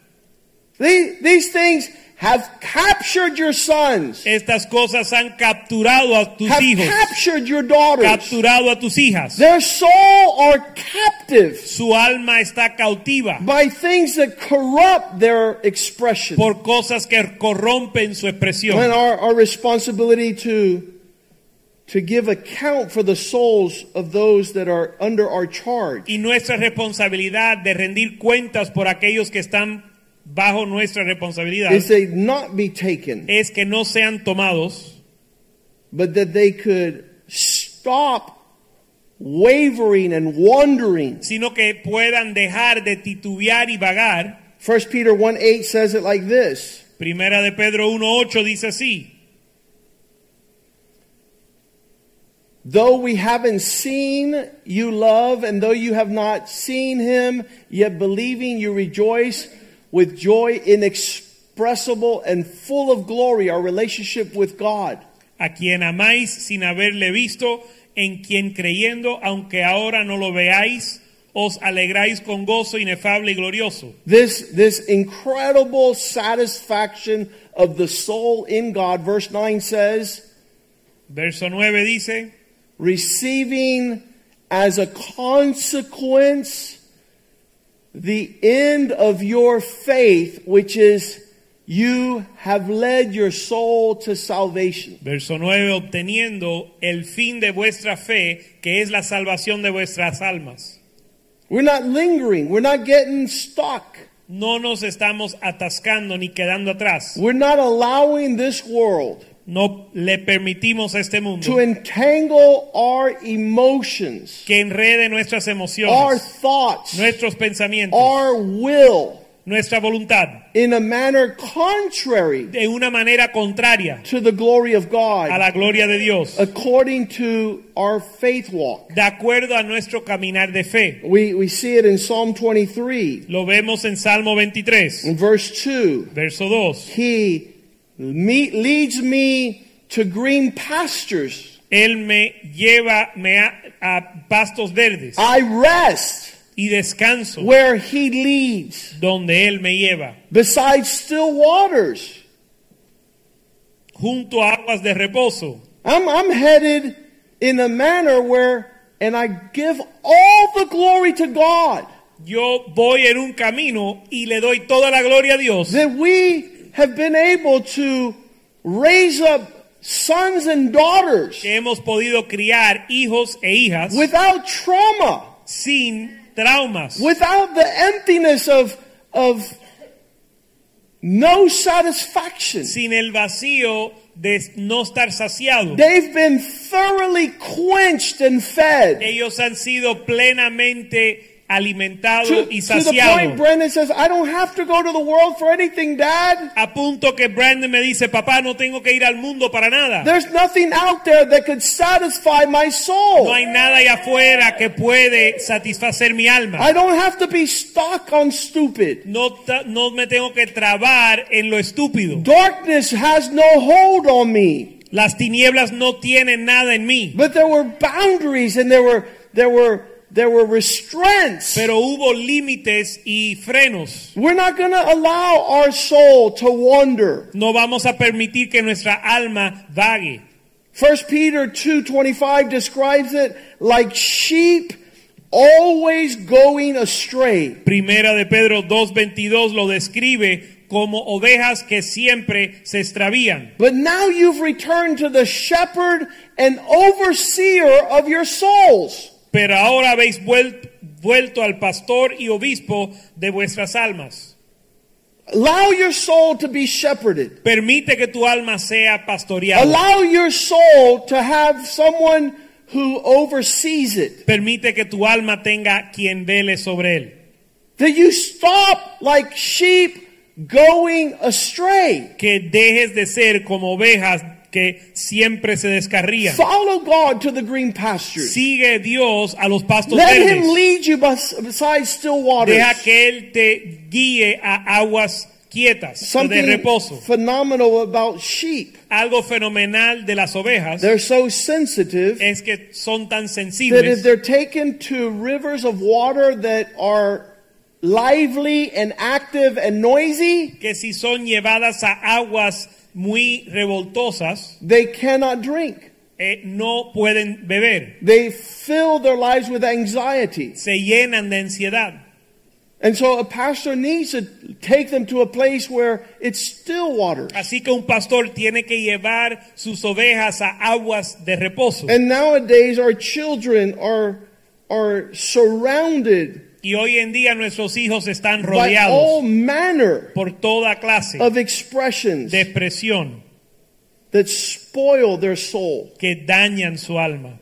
These, these things have captured your sons, Estas cosas han capturado a tus have hijos, captured your daughters. capturado a tus hijas. Their soul are captive Su alma está cautiva by things that corrupt their expression. por cosas que corrompen su And expresión. our, our responsibility to, to give account for the souls of those that are under our charge. Y nuestra responsabilidad de rendir cuentas por aquellos que están bajo nuestra responsabilidad Is they not be taken, es que no sean tomados, but that they could stop wavering and wandering. sino que puedan dejar de titubear y vagar. 1 Peter 1 8 says it like this Primera de Pedro 1.8 dice así. Though we haven't seen you love, and though you have not seen him, yet believing you rejoice with joy inexpressible and full of glory, our relationship with God. A quien amáis sin haberle visto, en quien creyendo, aunque ahora no lo veáis, os alegráis con gozo inefable y glorioso. This, this incredible satisfaction of the soul in God, verse 9 says, Verso 9 dice, receiving as a consequence the end of your faith, which is you have led your soul to salvation. verso 9, obteniendo el fin de vuestra fe, que es la salvación de vuestras almas. We're not lingering, we're not getting stuck, No nos estamos atascando ni quedando atrás. we're not allowing this world No le permitimos a este mundo to entangle our emotions, que enrede nuestras our emociones, thoughts, nuestros pensamientos, our will nuestra voluntad, in a manner contrary de una manera contraria to the glory of a God, la gloria de Dios, according to our faith walk. de acuerdo a nuestro caminar de fe. We, we see it in Psalm 23, Lo vemos en Salmo 23, in verse 2. verso 2. He me, leads me to green pastures. Él me lleva me a, a pastos verdes I rest y descanso where he leads, donde Él me lleva, beside still waters. junto a aguas de reposo. I'm, I'm headed in a manner where, and I give all the glory to God, Yo voy en un camino y le doy toda la gloria a Dios that we have been able to raise up sons and daughters que hemos podido criar hijos e hijas without trauma. sin traumas, without the emptiness of, of no satisfaction. sin el vacío de no estar saciado. They've been thoroughly quenched and fed. Ellos han sido plenamente alimentados To, y to the point. Brendan says, I don't have to go to the world for anything, Dad. A punto que Brandon me dice, papá, no tengo que ir al mundo para nada. There's nothing out there that could satisfy my soul. No hay nada allá afuera que puede satisfacer mi alma. I don't have to be stuck on stupid. No, no me tengo que trabar en lo estúpido. Darkness has no hold on me. Las tinieblas no tienen nada en mí. But there were boundaries and there were there were there were restraints. Pero hubo límites y frenos. We're not going to allow our soul to wander. No vamos a permitir que nuestra alma vague. 1 Peter 2:25 describes it like sheep always going astray. Primera de Pedro 2.22 lo describe como ovejas que siempre se extravían. But now you've returned to the shepherd and overseer of your souls. Pero ahora habéis vuel- vuelto al pastor y obispo de vuestras almas. Allow your soul to be shepherded. Permite que tu alma sea pastoreada. Allow your soul to have someone who oversees it. Permite que tu alma tenga quien vele sobre él. That you stop like sheep going astray. Que dejes de ser como ovejas que siempre se descarrían. Follow God to the green pastures. Sigue Dios a los pastos Let him verdes. lead you bes- beside still waters. Deja que Él te guíe a aguas quietas o de reposo. phenomenal about sheep. Algo fenomenal de las ovejas They're so sensitive es que son tan that if sensibles they're taken to rivers of water that are lively and active and noisy, que si son llevadas a aguas muy revoltosas, they cannot drink. eh, no pueden beber. They fill their lives with anxiety. Se llenan de ansiedad. And so a pastor needs to take them to a place where it's still waters. Así que un pastor tiene que llevar sus ovejas a aguas de reposo. And nowadays our children are are surrounded Y hoy en día nuestros hijos están by all rodeados manner por toda clase of expressions de expresión that spoil their soul. que dañan su alma.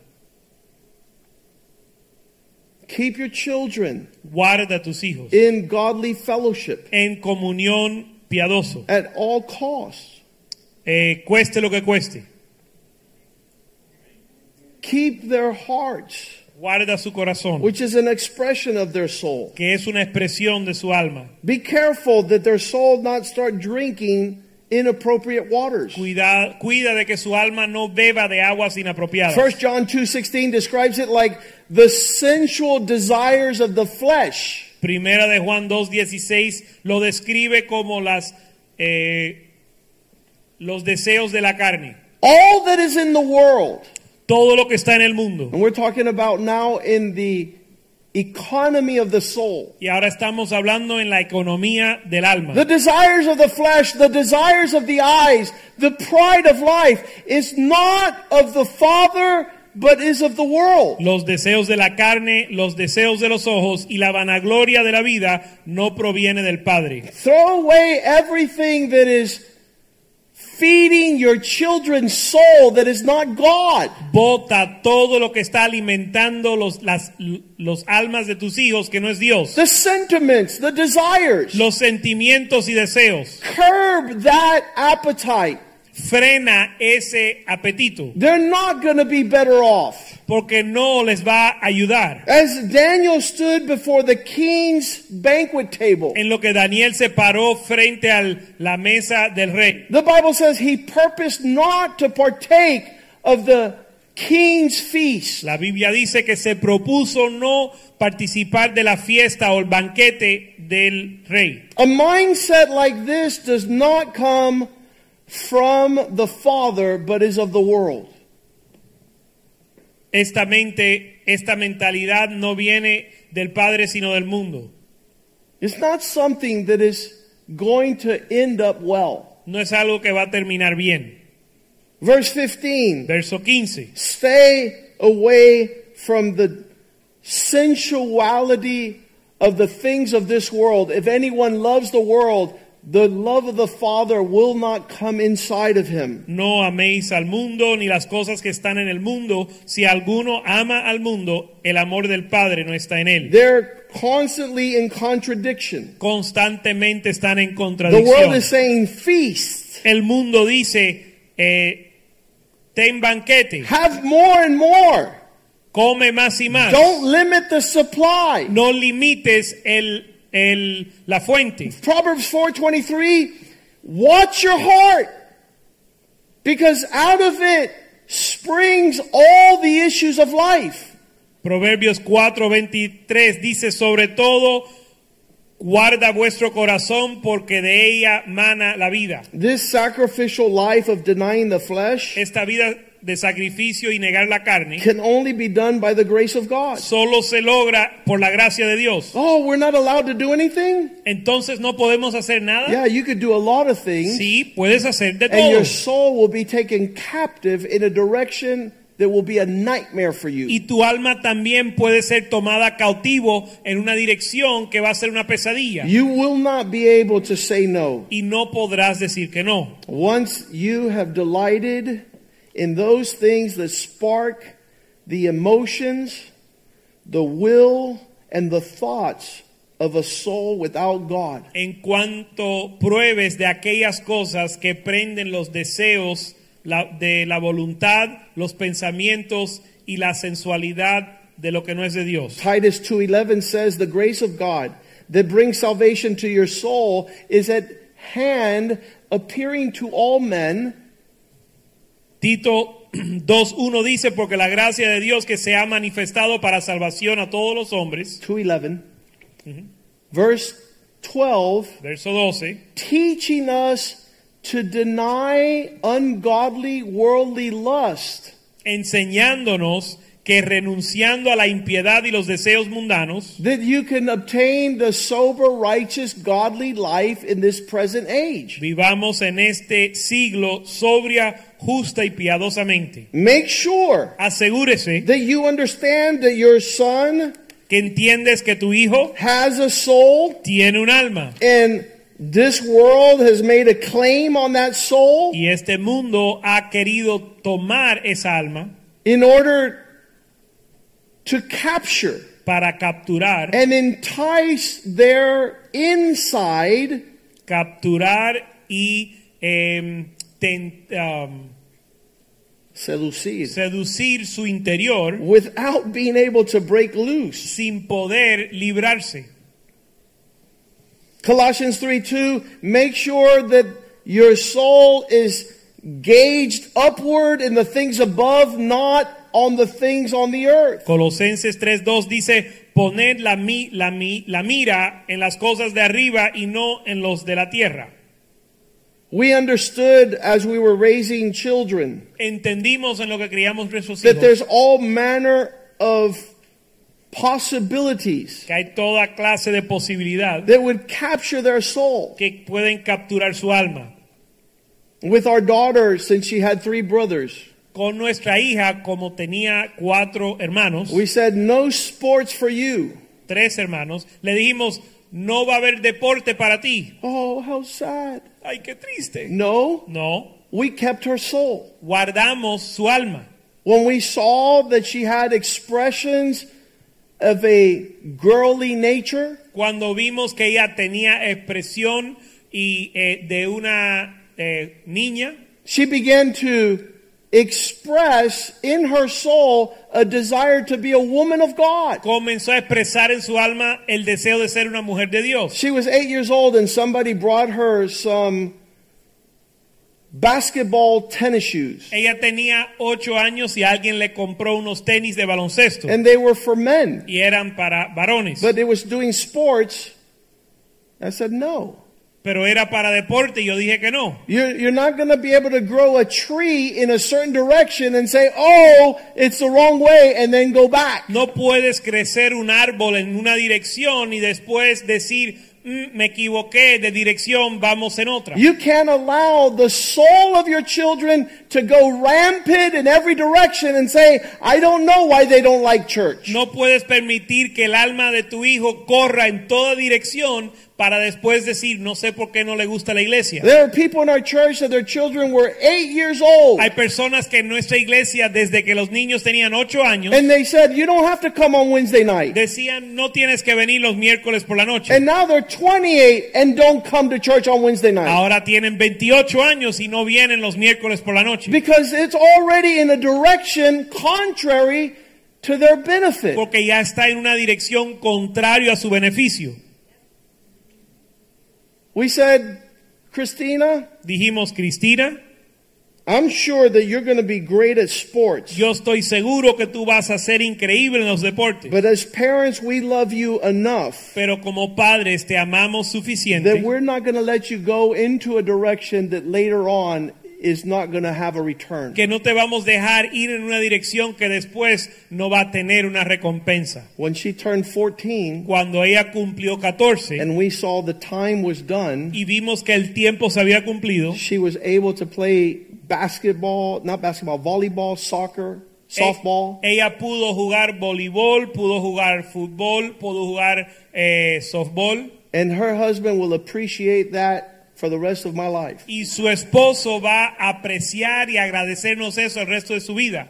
Keep your children Guarda tus hijos in godly fellowship en comunión piadoso, at all costs. eh, cueste lo que cueste. Keep their hearts, Guarda su corazón, which is an expression of their soul. que es una expresión de su alma. Be careful that their soul not start drinking inappropriate waters. Cuida, cuida de que su alma no beba de aguas inapropiadas. 1 John 2:16 describes it like the sensual desires of the flesh. Primera de Juan 2.16 lo describe como las, eh, los deseos de la carne. All that is in the world, Todo lo que está en el mundo. and we're talking about now in the economy of the soul. Y ahora estamos hablando en la economía del alma. The desires of the flesh, the desires of the eyes, the pride of life is not of the Father, but is of the world. Los deseos de la carne, los deseos de los ojos y la vanagloria de la vida no proviene del Padre. Throw away everything that is feeding your children's soul that is not God. Bota todo lo que está alimentando los, las, los almas de tus hijos que no es Dios. The sentiments, the desires. Los sentimientos y deseos. Curb that appetite. Frena ese apetito They're not going to be better off. porque no les va a ayudar. As Daniel stood before the king's banquet table, En lo que Daniel se paró frente a la mesa del rey. the Bible says he purposed not to partake of the king's feast. La Biblia dice que se propuso no participar de la fiesta o el banquete del rey. A mindset like this does not come from the Father, but is of the world. Esta mente, esta mentalidad no viene del Padre sino del mundo. It's not something that is going to end up well. No es algo que va a terminar bien. Verse 15 Verso 15. Stay away from the sensuality of the things of this world. If anyone loves the world, the love of the Father will not come inside of him. No améis al mundo ni las cosas que están en el mundo. Si alguno ama al mundo, el amor del Padre no está en él. They're constantly in contradiction. Constantemente están en The world contradicción. is saying feast, El mundo dice, eh, ten banquete, have more and more. come más y más. Don't limit the supply. No limites el, el, la fuente. Proverbs 4:23, watch your heart because out of it springs all the issues of life. Proverbios 4:23 dice sobre todo, guarda vuestro corazón porque de ella mana la vida. This sacrificial life of denying the flesh Esta vida de sacrificio y negar la carne can only be done by the grace of God. solo se logra por la gracia de Dios. Oh, we're not allowed to do anything? Entonces no podemos hacer nada. Yeah, you could do a lot of things Sí, puedes hacer de and todo. your soul will be taken captive in a direction that will be a nightmare for you. Y tu alma también puede ser tomada cautivo en una dirección que va a ser una pesadilla. You will not be able to say no. Y no podrás decir que no. Once you have delighted in those things that spark the emotions, the will, and the thoughts of a soul without God, En cuanto pruebes de aquellas cosas que prenden los deseos la- de la voluntad, los pensamientos y la sensualidad de lo que no es de Dios. Titus 2:11 says the grace of God that brings salvation to your soul is at hand appearing to all men Tito 2.1 dice, porque la gracia de Dios que se ha manifestado para salvación a todos los hombres, 2:11 verse 12 verso 12, teaching us to deny ungodly worldly lust. Enseñándonos que renunciando a la impiedad y los deseos mundanos, that you can obtain the sober righteous godly life in this present age. vivamos en este siglo sobria, justa y piadosamente. make sure Asegúrese that you understand that your son que entiendes que tu hijo has a soul tiene un alma and this world has made a claim on that soul y este mundo ha querido tomar esa alma in order to capture para capturar, and entice their inside capturar y ten- um, seducir seducir su interior without being able to break loose. sin poder librarse. Colossians 3 2, make sure that your soul is gauged upward in the things above, not on the things on the earth. Colosenses 3.2 dice, poned la, mi- la, mi- la mira en las cosas de arriba y no en los de la tierra. We understood as we were raising children Entendimos en lo que criamos nuestros that hijos there's all manner of possibilities que hay toda clase de posibilidad that would capture their soul. que pueden capturar su alma. With our daughter, since she had three brothers, Con nuestra hija, como tenía cuatro hermanos, we said, No sports for you. tres hermanos, le dijimos, no va a haber deporte para ti. Oh, how sad. Ay, qué triste. No, No, we kept her soul. guardamos su alma. When we saw that she had expressions of a girly nature, Cuando vimos que ella tenía expresión y eh, de una eh, niña, she began to express in her soul a desire to be a woman of God. comenzó a expresar en su alma el deseo de ser una mujer de Dios. She was eight years old, and somebody brought her some basketball tennis shoes, Ella tenía ocho años y alguien le compró unos tenis de baloncesto and they were for men, y eran para varones, but it was doing sports. I said, No. Pero era para deporte y yo dije que no. You're, you're not going to be able to grow a tree in a certain direction and say, oh, it's the wrong way, and then go back. No puedes crecer un árbol en una dirección y después decir, "Mm, me equivoqué de dirección, vamos en otra. You can't allow the soul of your children to go rampant in every direction and say, I don't know why they don't like church. No puedes permitir que el alma de tu hijo corra en toda dirección para después decir, no sé por qué no le gusta la iglesia. There are people in our church that their children were eight years old. Hay personas que en nuestra iglesia, desde que los niños tenían ocho años, And they said, You don't have to come on Wednesday night. decían, no tienes que venir los miércoles por la noche. And now they're 28 and don't come to church on Wednesday night. Ahora tienen 28 años y no vienen los miércoles por la noche. Because it's already in a direction contrary to their benefit. Porque ya está en una dirección contraria a su beneficio. We said, Christina, Dijimos, Cristina, I'm sure that you're going to be great at sports. yo estoy seguro que tú vas a ser increíble en los deportes. But as parents, we love you enough Pero como padres te amamos suficiente. that we're not going to let you go into a direction that later on is not going to have a return. que no te vamos a dejar ir en una dirección que después no va a tener una recompensa. When she turned 14 Cuando ella cumplió 14 and we saw the time was done, y vimos que el tiempo se había cumplido, she was able to play basketball, not basketball, volleyball, soccer, softball. ella pudo jugar voleibol, pudo jugar fútbol, pudo jugar eh, softball And her husband will appreciate that for the rest of my life. y su esposo va a apreciar y agradecernos eso el resto de su vida.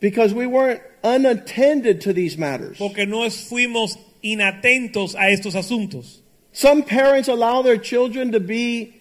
Because we weren't unattended to these matters. Porque no fuimos inatentos a estos asuntos. Some parents allow their children to be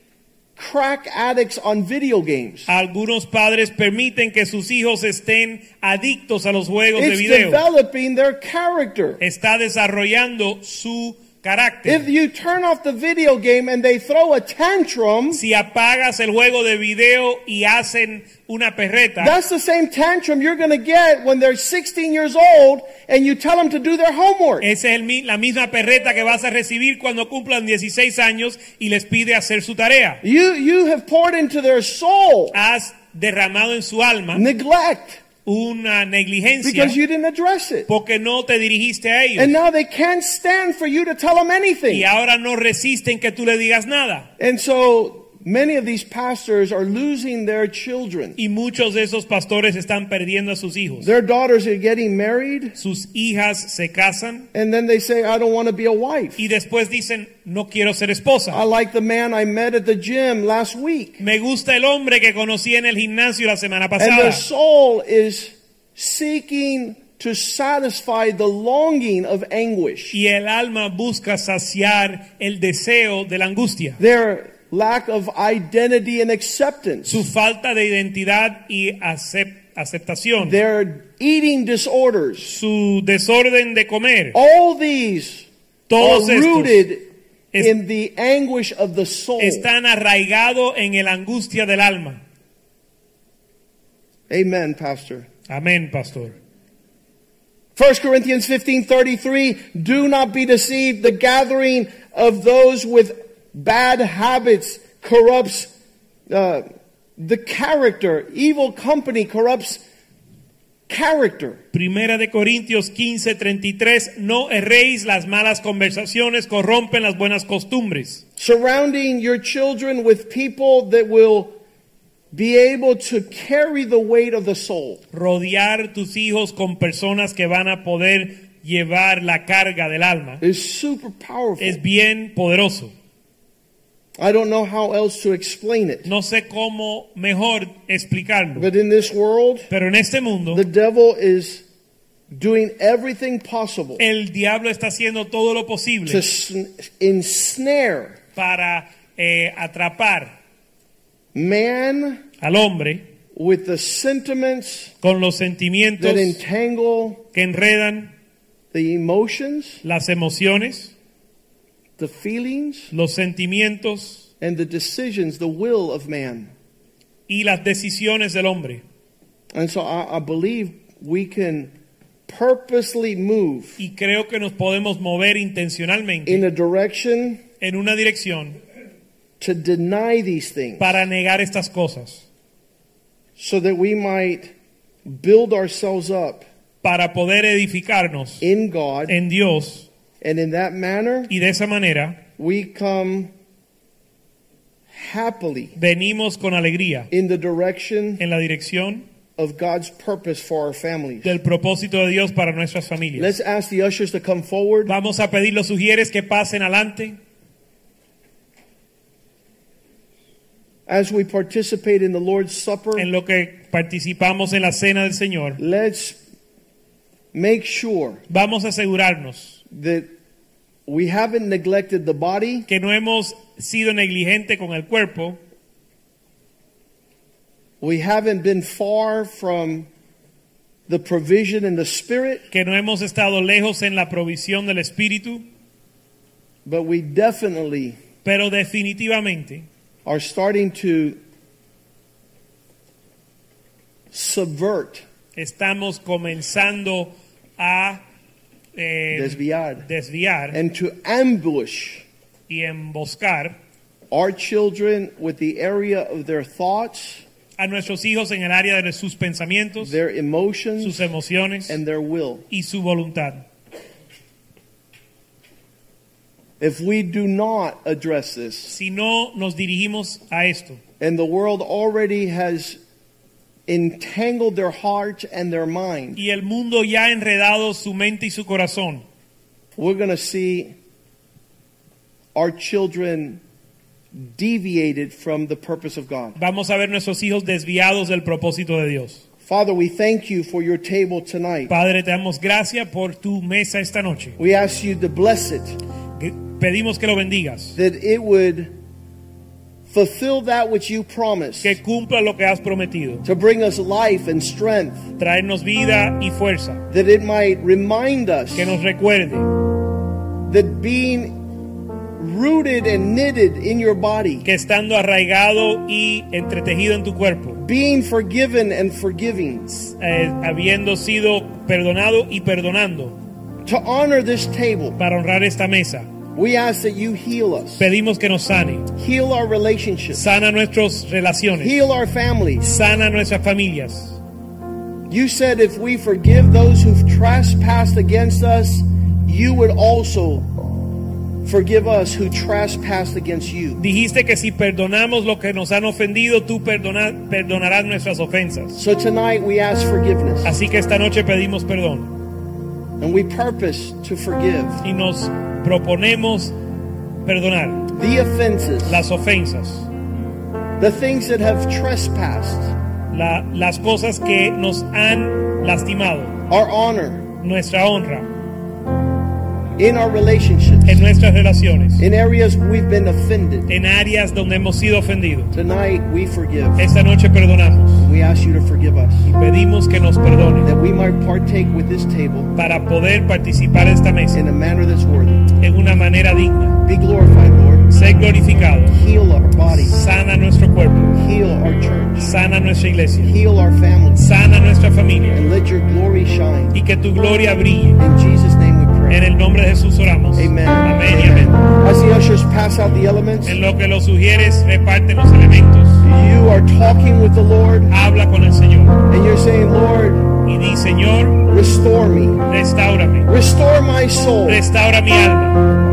crack addicts on video games. Algunos padres permiten que sus hijos estén adictos a los juegos de It's video. developing their character. Está desarrollando su carácter. If you turn off the video game and they throw a tantrum, si apagas el juego de video y hacen una perreta, that's the same tantrum you're going to get when they're 16 years old and you tell them to do their homework. esa es el la misma perreta que vas a recibir cuando cumplan 16 años y les pide hacer su tarea. You, you have poured into their soul Has derramado en su alma neglect una negligencia because you didn't address it. porque no te dirigiste a ellos. And now they can't stand for you to tell them anything. y ahora no resisten que tú le digas nada. And so many of these pastors are losing their children. Y muchos de esos pastores están perdiendo a sus hijos. Their daughters are getting married, Sus hijas se casan and then they say, I don't want to be a wife. y después dicen, no quiero ser esposa. I like the man I met at the gym last week. Me gusta el hombre que conocí en el gimnasio la semana pasada. And their soul is seeking to satisfy the longing of anguish. Y el alma busca saciar el deseo de la angustia. Their lack of identity and acceptance. Su falta de identidad y acep- aceptación. Their eating disorders. Su desorden de comer. All these Todos are rooted in the anguish of the soul. están arraigados en la angustia del alma. Amen, Pastor. Amén, pastor. 1 Corinthians 15:33 Do not be deceived the gathering of those with bad habits corrupts uh, the character evil company corrupts character Primera de Corintios 15, 33. No erréis, las malas conversaciones corrompen las buenas costumbres. surrounding your children with people that will be able to carry the weight of the soul Rodear tus hijos con personas que van a poder llevar la carga del alma is super powerful es bien poderoso. I don't know how else to explain it No sé cómo mejor explicarlo. but in this world Pero en este mundo, the devil is doing everything possible el diablo está haciendo todo lo posible to sn- ensnare para eh, atrapar man al hombre with the sentiments con los sentimientos that entangle que enredan the emotions, las emociones, the feelings, los sentimientos and the decisions, the will of man. y las decisiones del hombre. And so I, I believe we can purposely move Y creo que nos podemos mover intencionalmente in a direction en una dirección to deny these things para negar estas cosas, so that we might build ourselves up para poder edificarnos in God en Dios and in that manner y de esa manera we come happily venimos con alegría in the direction en la dirección of God's purpose for our families. del propósito de Dios para nuestras familias. Let's ask the ushers to come forward. Vamos a pedir los sugieres que pasen adelante As we participate in the Lord's Supper, en lo que participamos en la cena del Señor. let's make sure Vamos a asegurarnos that we haven't neglected the body, que no hemos sido negligentes con el cuerpo, we haven't been far from the provision in the spirit, que no hemos estado lejos en la provisión del Espíritu, but we definitely pero definitivamente are starting to subvert, estamos comenzando a eh, desviar, desviar and to ambush y emboscar our children with the area of their thoughts, a nuestros hijos en el área de sus pensamientos, their sus emotions, emociones and their will. y su voluntad. If we do not address this, Si no nos dirigimos a esto and the world already has entangled their heart and their mind, y el mundo ya ha enredado su mente y su corazón, we're going to see our children deviated from the purpose of God. vamos a ver nuestros hijos desviados del propósito de Dios. Father, we thank you for your table tonight. Padre, te damos gracias por tu mesa esta noche. We ask you to bless it, Pedimos que lo bendigas, that it would fulfill that which you promised, que cumpla lo que has prometido, to bring us life and strength, traernos vida y fuerza, that it might remind us que nos recuerde that being rooted and knitted in your body, que estando arraigado y entretejido en tu cuerpo, being forgiven and forgiving, eh, habiendo sido perdonado y perdonando, to honor this table, para honrar esta mesa, we ask that you heal us, pedimos que nos sane, heal our relationships, sana nuestras relaciones, heal our families. sana nuestras familias. You said if we forgive those who've trespassed against us, you would also forgive us who trespassed against you. Dijiste que si perdonamos lo que nos han ofendido, tú perdona- perdonarás nuestras ofensas. So tonight we ask forgiveness Así que esta noche pedimos perdón and we purpose to forgive y nos proponemos perdonar the offenses, las ofensas, the things that have trespassed, la- las cosas que nos han lastimado, our honor. Nuestra honra in our relationships, en nuestras relaciones, in areas we've been offended. en áreas donde hemos sido ofendidos. Tonight we forgive. Esta noche perdonamos We ask you to forgive us y pedimos que nos perdone that we might partake with this table para poder participar de esta mesa in a manner that's worthy. en una manera digna. Be glorified, Lord. Sé glorificado, Heal our bodies. sana nuestro cuerpo, Heal our church. sana nuestra iglesia, Heal our families. sana nuestra familia And let your glory shine. y que tu gloria brille. In Jesus' name En el nombre de Jesús oramos. Amen. Amén y amén. As the ushers pass out the elements, En lo que los sugieres, reparten los elementos. you are talking with the Lord Habla con el Señor and you're saying, Lord, y di, Señor, restore me. restaurame, Restore my soul. restaura mi alma.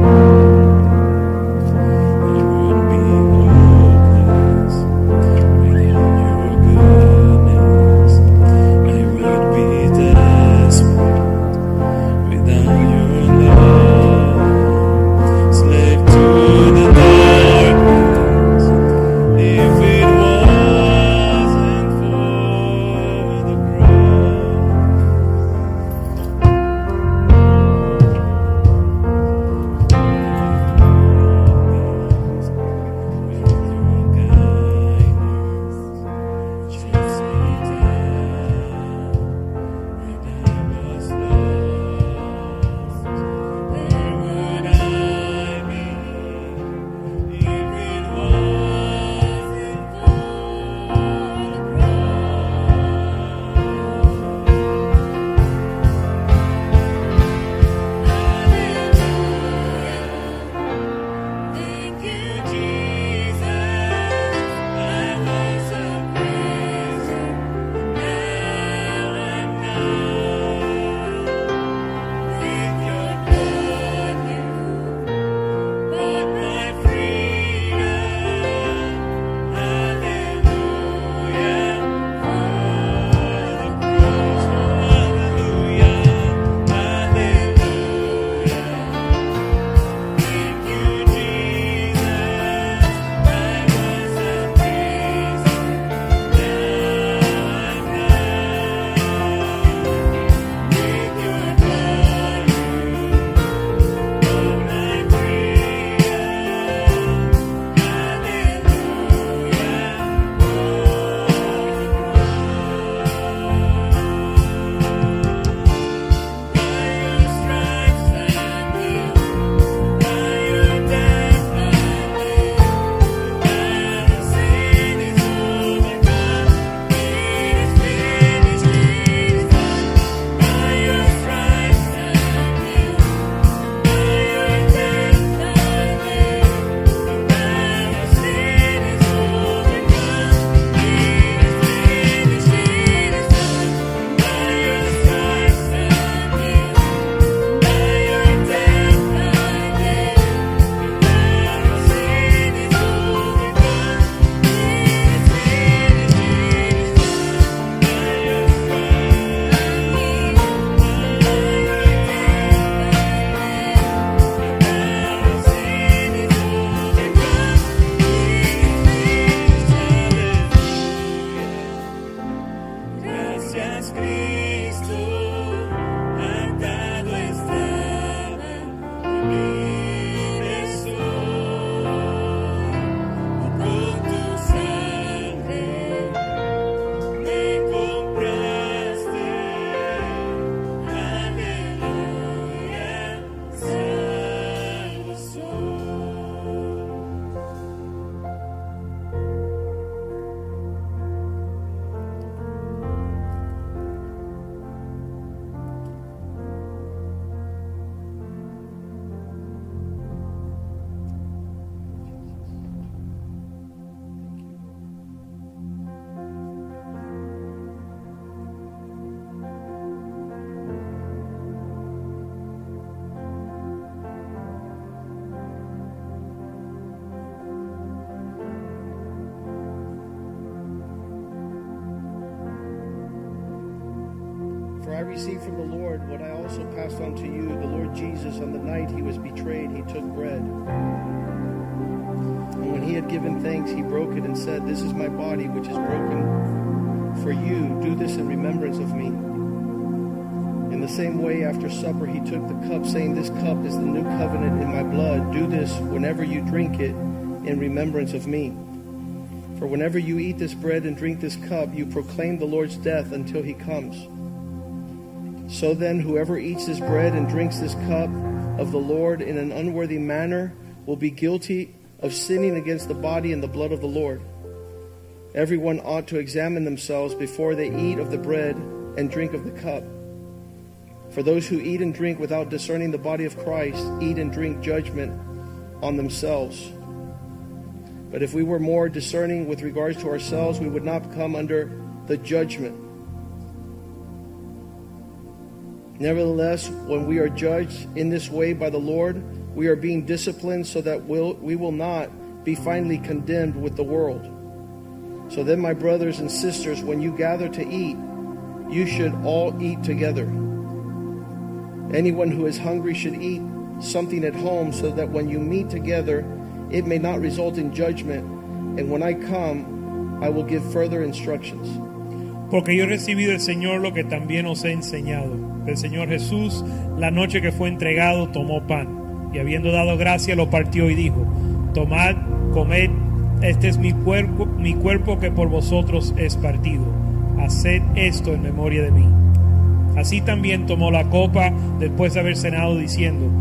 Cristo passed on to you. The Lord Jesus, on the night he was betrayed, he took bread. And when he had given thanks, he broke it and said, This is my body, which is broken for you. Do this in remembrance of me. In the same way, after supper, he took the cup, saying, This cup is the new covenant in my blood. Do this whenever you drink it in remembrance of me. For whenever you eat this bread and drink this cup, you proclaim the Lord's death until he comes. So then, whoever eats this bread and drinks this cup of the Lord in an unworthy manner will be guilty of sinning against the body and the blood of the Lord. Everyone ought to examine themselves before they eat of the bread and drink of the cup. For those who eat and drink without discerning the body of Christ eat and drink judgment on themselves. But if we were more discerning with regards to ourselves, we would not come under the judgment. Nevertheless, when we are judged in this way by the Lord, we are being disciplined so that we'll, we will not be finally condemned with the world. So then, my brothers and sisters, when you gather to eat, you should all eat together. Anyone who is hungry should eat something at home so that when you meet together, it may not result in judgment. And when I come, I will give further instructions. Porque yo he recibido del Señor lo que también os he enseñado. El Señor Jesús, la noche que fue entregado, tomó pan y habiendo dado gracia lo partió y dijo, tomad, comed, este es mi cuerpo, mi cuerpo que por vosotros es partido. Haced esto en memoria de mí. Así también tomó la copa después de haber cenado diciendo,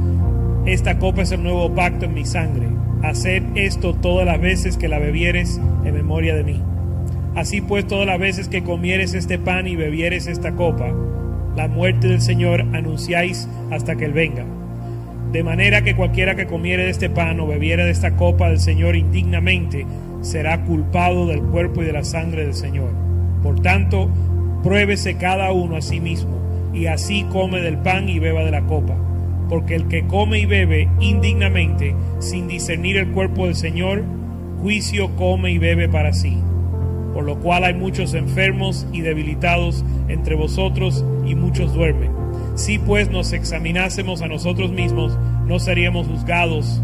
esta copa es el nuevo pacto en mi sangre. Haced esto todas las veces que la bebieres en memoria de mí. Así pues, todas las veces que comieres este pan y bebieres esta copa, la muerte del Señor anunciáis hasta que Él venga. De manera que cualquiera que comiere de este pan o bebiere de esta copa del Señor indignamente, será culpado del cuerpo y de la sangre del Señor. Por tanto, pruébese cada uno a sí mismo, y así come del pan y beba de la copa. Porque el que come y bebe indignamente, sin discernir el cuerpo del Señor, juicio come y bebe para sí por lo cual hay muchos enfermos y debilitados entre vosotros y muchos duermen. Si pues nos examinásemos a nosotros mismos, no seríamos juzgados,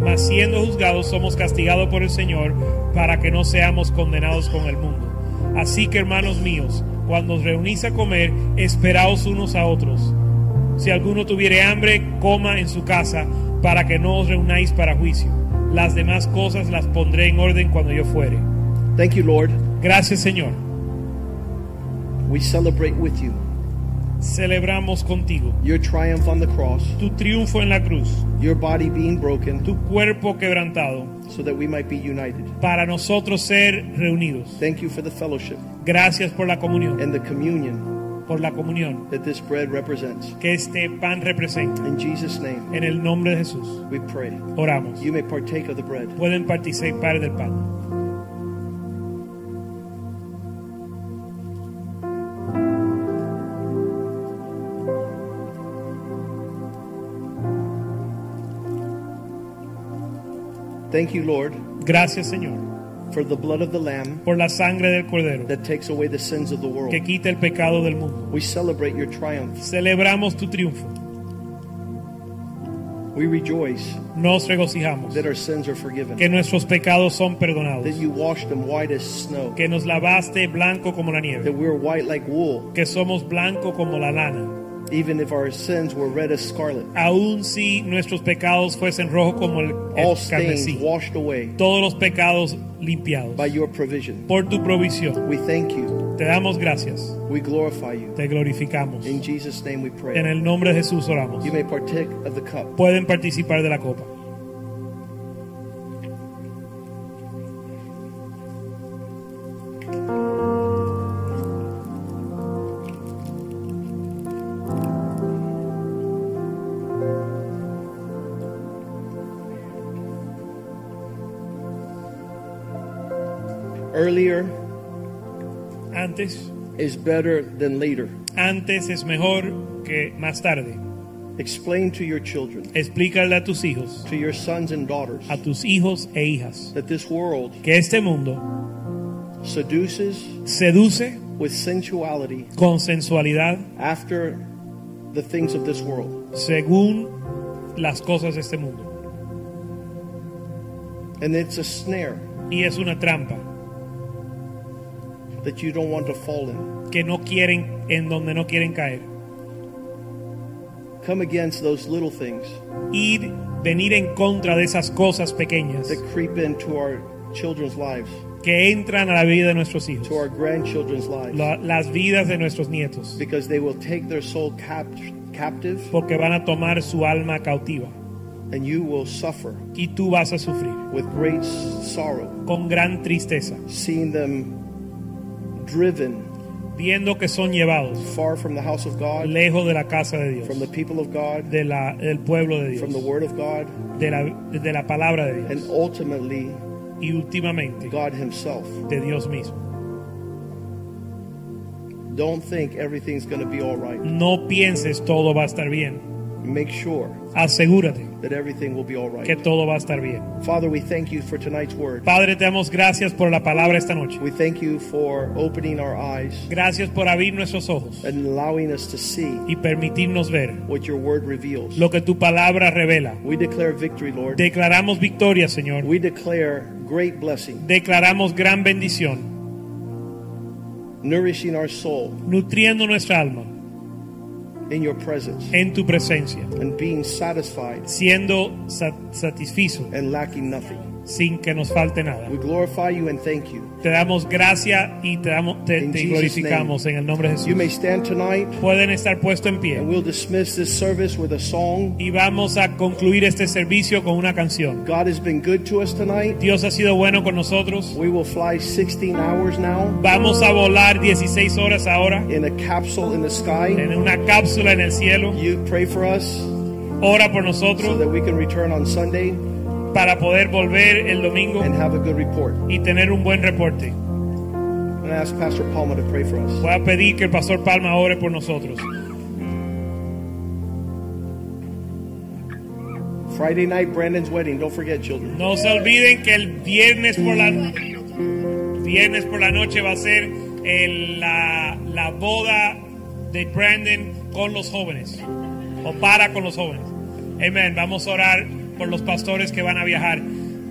mas siendo juzgados somos castigados por el Señor para que no seamos condenados con el mundo. Así que hermanos míos, cuando os reunís a comer, esperaos unos a otros. Si alguno tuviere hambre, coma en su casa, para que no os reunáis para juicio. Las demás cosas las pondré en orden cuando yo fuere. Thank you, Lord. Gracias Señor. We celebrate with you Celebramos contigo your triumph on the cross, tu triunfo en la cruz, your body being broken, tu cuerpo quebrantado, so that we might be united. para nosotros ser reunidos. Thank you for the fellowship Gracias por la comunión, and the communion por la comunión that this bread represents. que este pan representa. In Jesus' name, En el nombre de Jesús, we pray. oramos. You may partake of the bread. Pueden participar del pan. Thank you, Lord, Gracias Señor for the blood of the Lamb por la sangre del Cordero that takes away the sins of the world. que quita el pecado del mundo. We celebrate your triumph. Celebramos tu triunfo We rejoice nos regocijamos that our sins are forgiven, que nuestros pecados son perdonados, that you washed them white as snow, que nos lavaste blanco como la nieve, that we're white like wool, que somos blanco como la lana. Even if our sins were red as scarlet. Aun si nuestros pecados fuesen rojos como el, el All stains carmesí, washed away todos los pecados limpiados by your provision. por tu provisión. We thank you. Te damos gracias, We glorify you. te glorificamos. In Jesus' name we En pray. el nombre de Jesús oramos. You may partake of the cup. Pueden participar de la copa. Antes, is better than later. antes es mejor que más tarde. Explain to your children, Explícale a tus hijos, to your sons and daughters, a tus hijos e hijas, that this world que este mundo seduces seduce with sensuality con sensualidad after the things of this world. según las cosas de este mundo. And it's a snare Y es una trampa that you don't want to fall in. que no quieren, en donde no quieren caer. Come against those little things Ir, venir en contra de esas cosas pequeñas that creep into our children's lives, que entran a la vida de nuestros hijos, to our grandchildren's lives, la- las vidas de nuestros nietos, because they will take their soul cap- captive porque van a tomar su alma cautiva and you will suffer y tú vas a sufrir with great sorrow, con gran tristeza, seeing them driven viendo que son llevados far from the house of God, lejos de la casa de Dios, from the people of God, de la, del pueblo de Dios, from the word of God, de la, de la palabra de Dios and ultimately y últimamente God Himself. de Dios mismo. Don't think everything's going to be all right. No pienses todo va a estar bien. Make sure Asegúrate that everything will be all que right. todo va a estar bien. Father, we thank you for tonight's word. Padre, te damos gracias por la palabra esta noche. We thank you for opening our eyes Gracias por abrir nuestros ojos and allowing us to see y permitirnos ver what your word reveals. lo que tu palabra revela. We declare victory, Lord. Declaramos victoria, Señor. We declare great blessing, Declaramos gran bendición, nourishing our soul nutriendo nuestra alma in your presence en tu presencia, and being satisfied siendo sa- satisfizo and lacking nothing. Sin que nos falte nada. We glorify you and thank you. Te damos gracia y te, damos, te, te glorificamos en el nombre de You may stand tonight Pueden estar puestos en and we'll dismiss this service with a song. y vamos a concluir este servicio con una canción. God has been good to us tonight. Dios ha sido bueno con nosotros. We will fly 16 hours now Vamos a volar 16 horas ahora in a capsule in the sky. en una cápsula en el cielo. You pray for us Ora por so that we can return on Sunday para poder volver el domingo and have a good report. y tener un buen reporte. Ask Pastor Palma to pray for us. Voy a pedir que el pastor Palma ore por nosotros. Friday night, Brandon's wedding. Don't forget, children. No se olviden que el viernes por la viernes por la noche va a ser el- la, la boda de Brandon con los jóvenes o para con los jóvenes. Amén. Vamos a orar por los pastores que van a viajar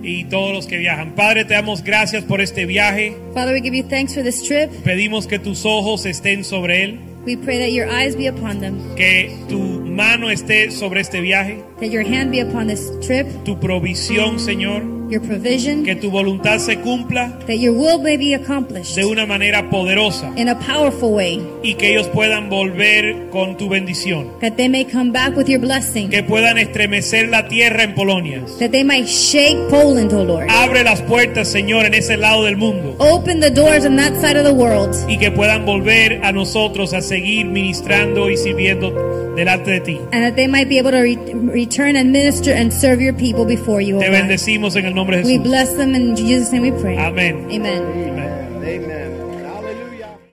y todos los que viajan. Padre, te damos gracias por este viaje. Father, we give you thanks for this trip. Pedimos que tus ojos estén sobre él, We pray that your eyes be upon them, que tu mano esté sobre este viaje, that your hand be upon this trip, tu provisión, Señor, your provision, que tu voluntad se cumpla that your will may be accomplished de una manera poderosa in a powerful way, y que ellos puedan volver con tu bendición, that they may come back with your blessing, que puedan estremecer la tierra en Polonia. that they might shake Poland, O Lord. Abre las puertas, Señor, en ese lado del mundo Open the doors on that side of the world, y que puedan volver a nosotros a seguir ministrando y sirviendo delante de ti. and that they might be able to re- return and minister and serve your people before you, O Te bendecimos en el nombre de We bless them in Jesus' name we pray. Amén. Amen. Amén.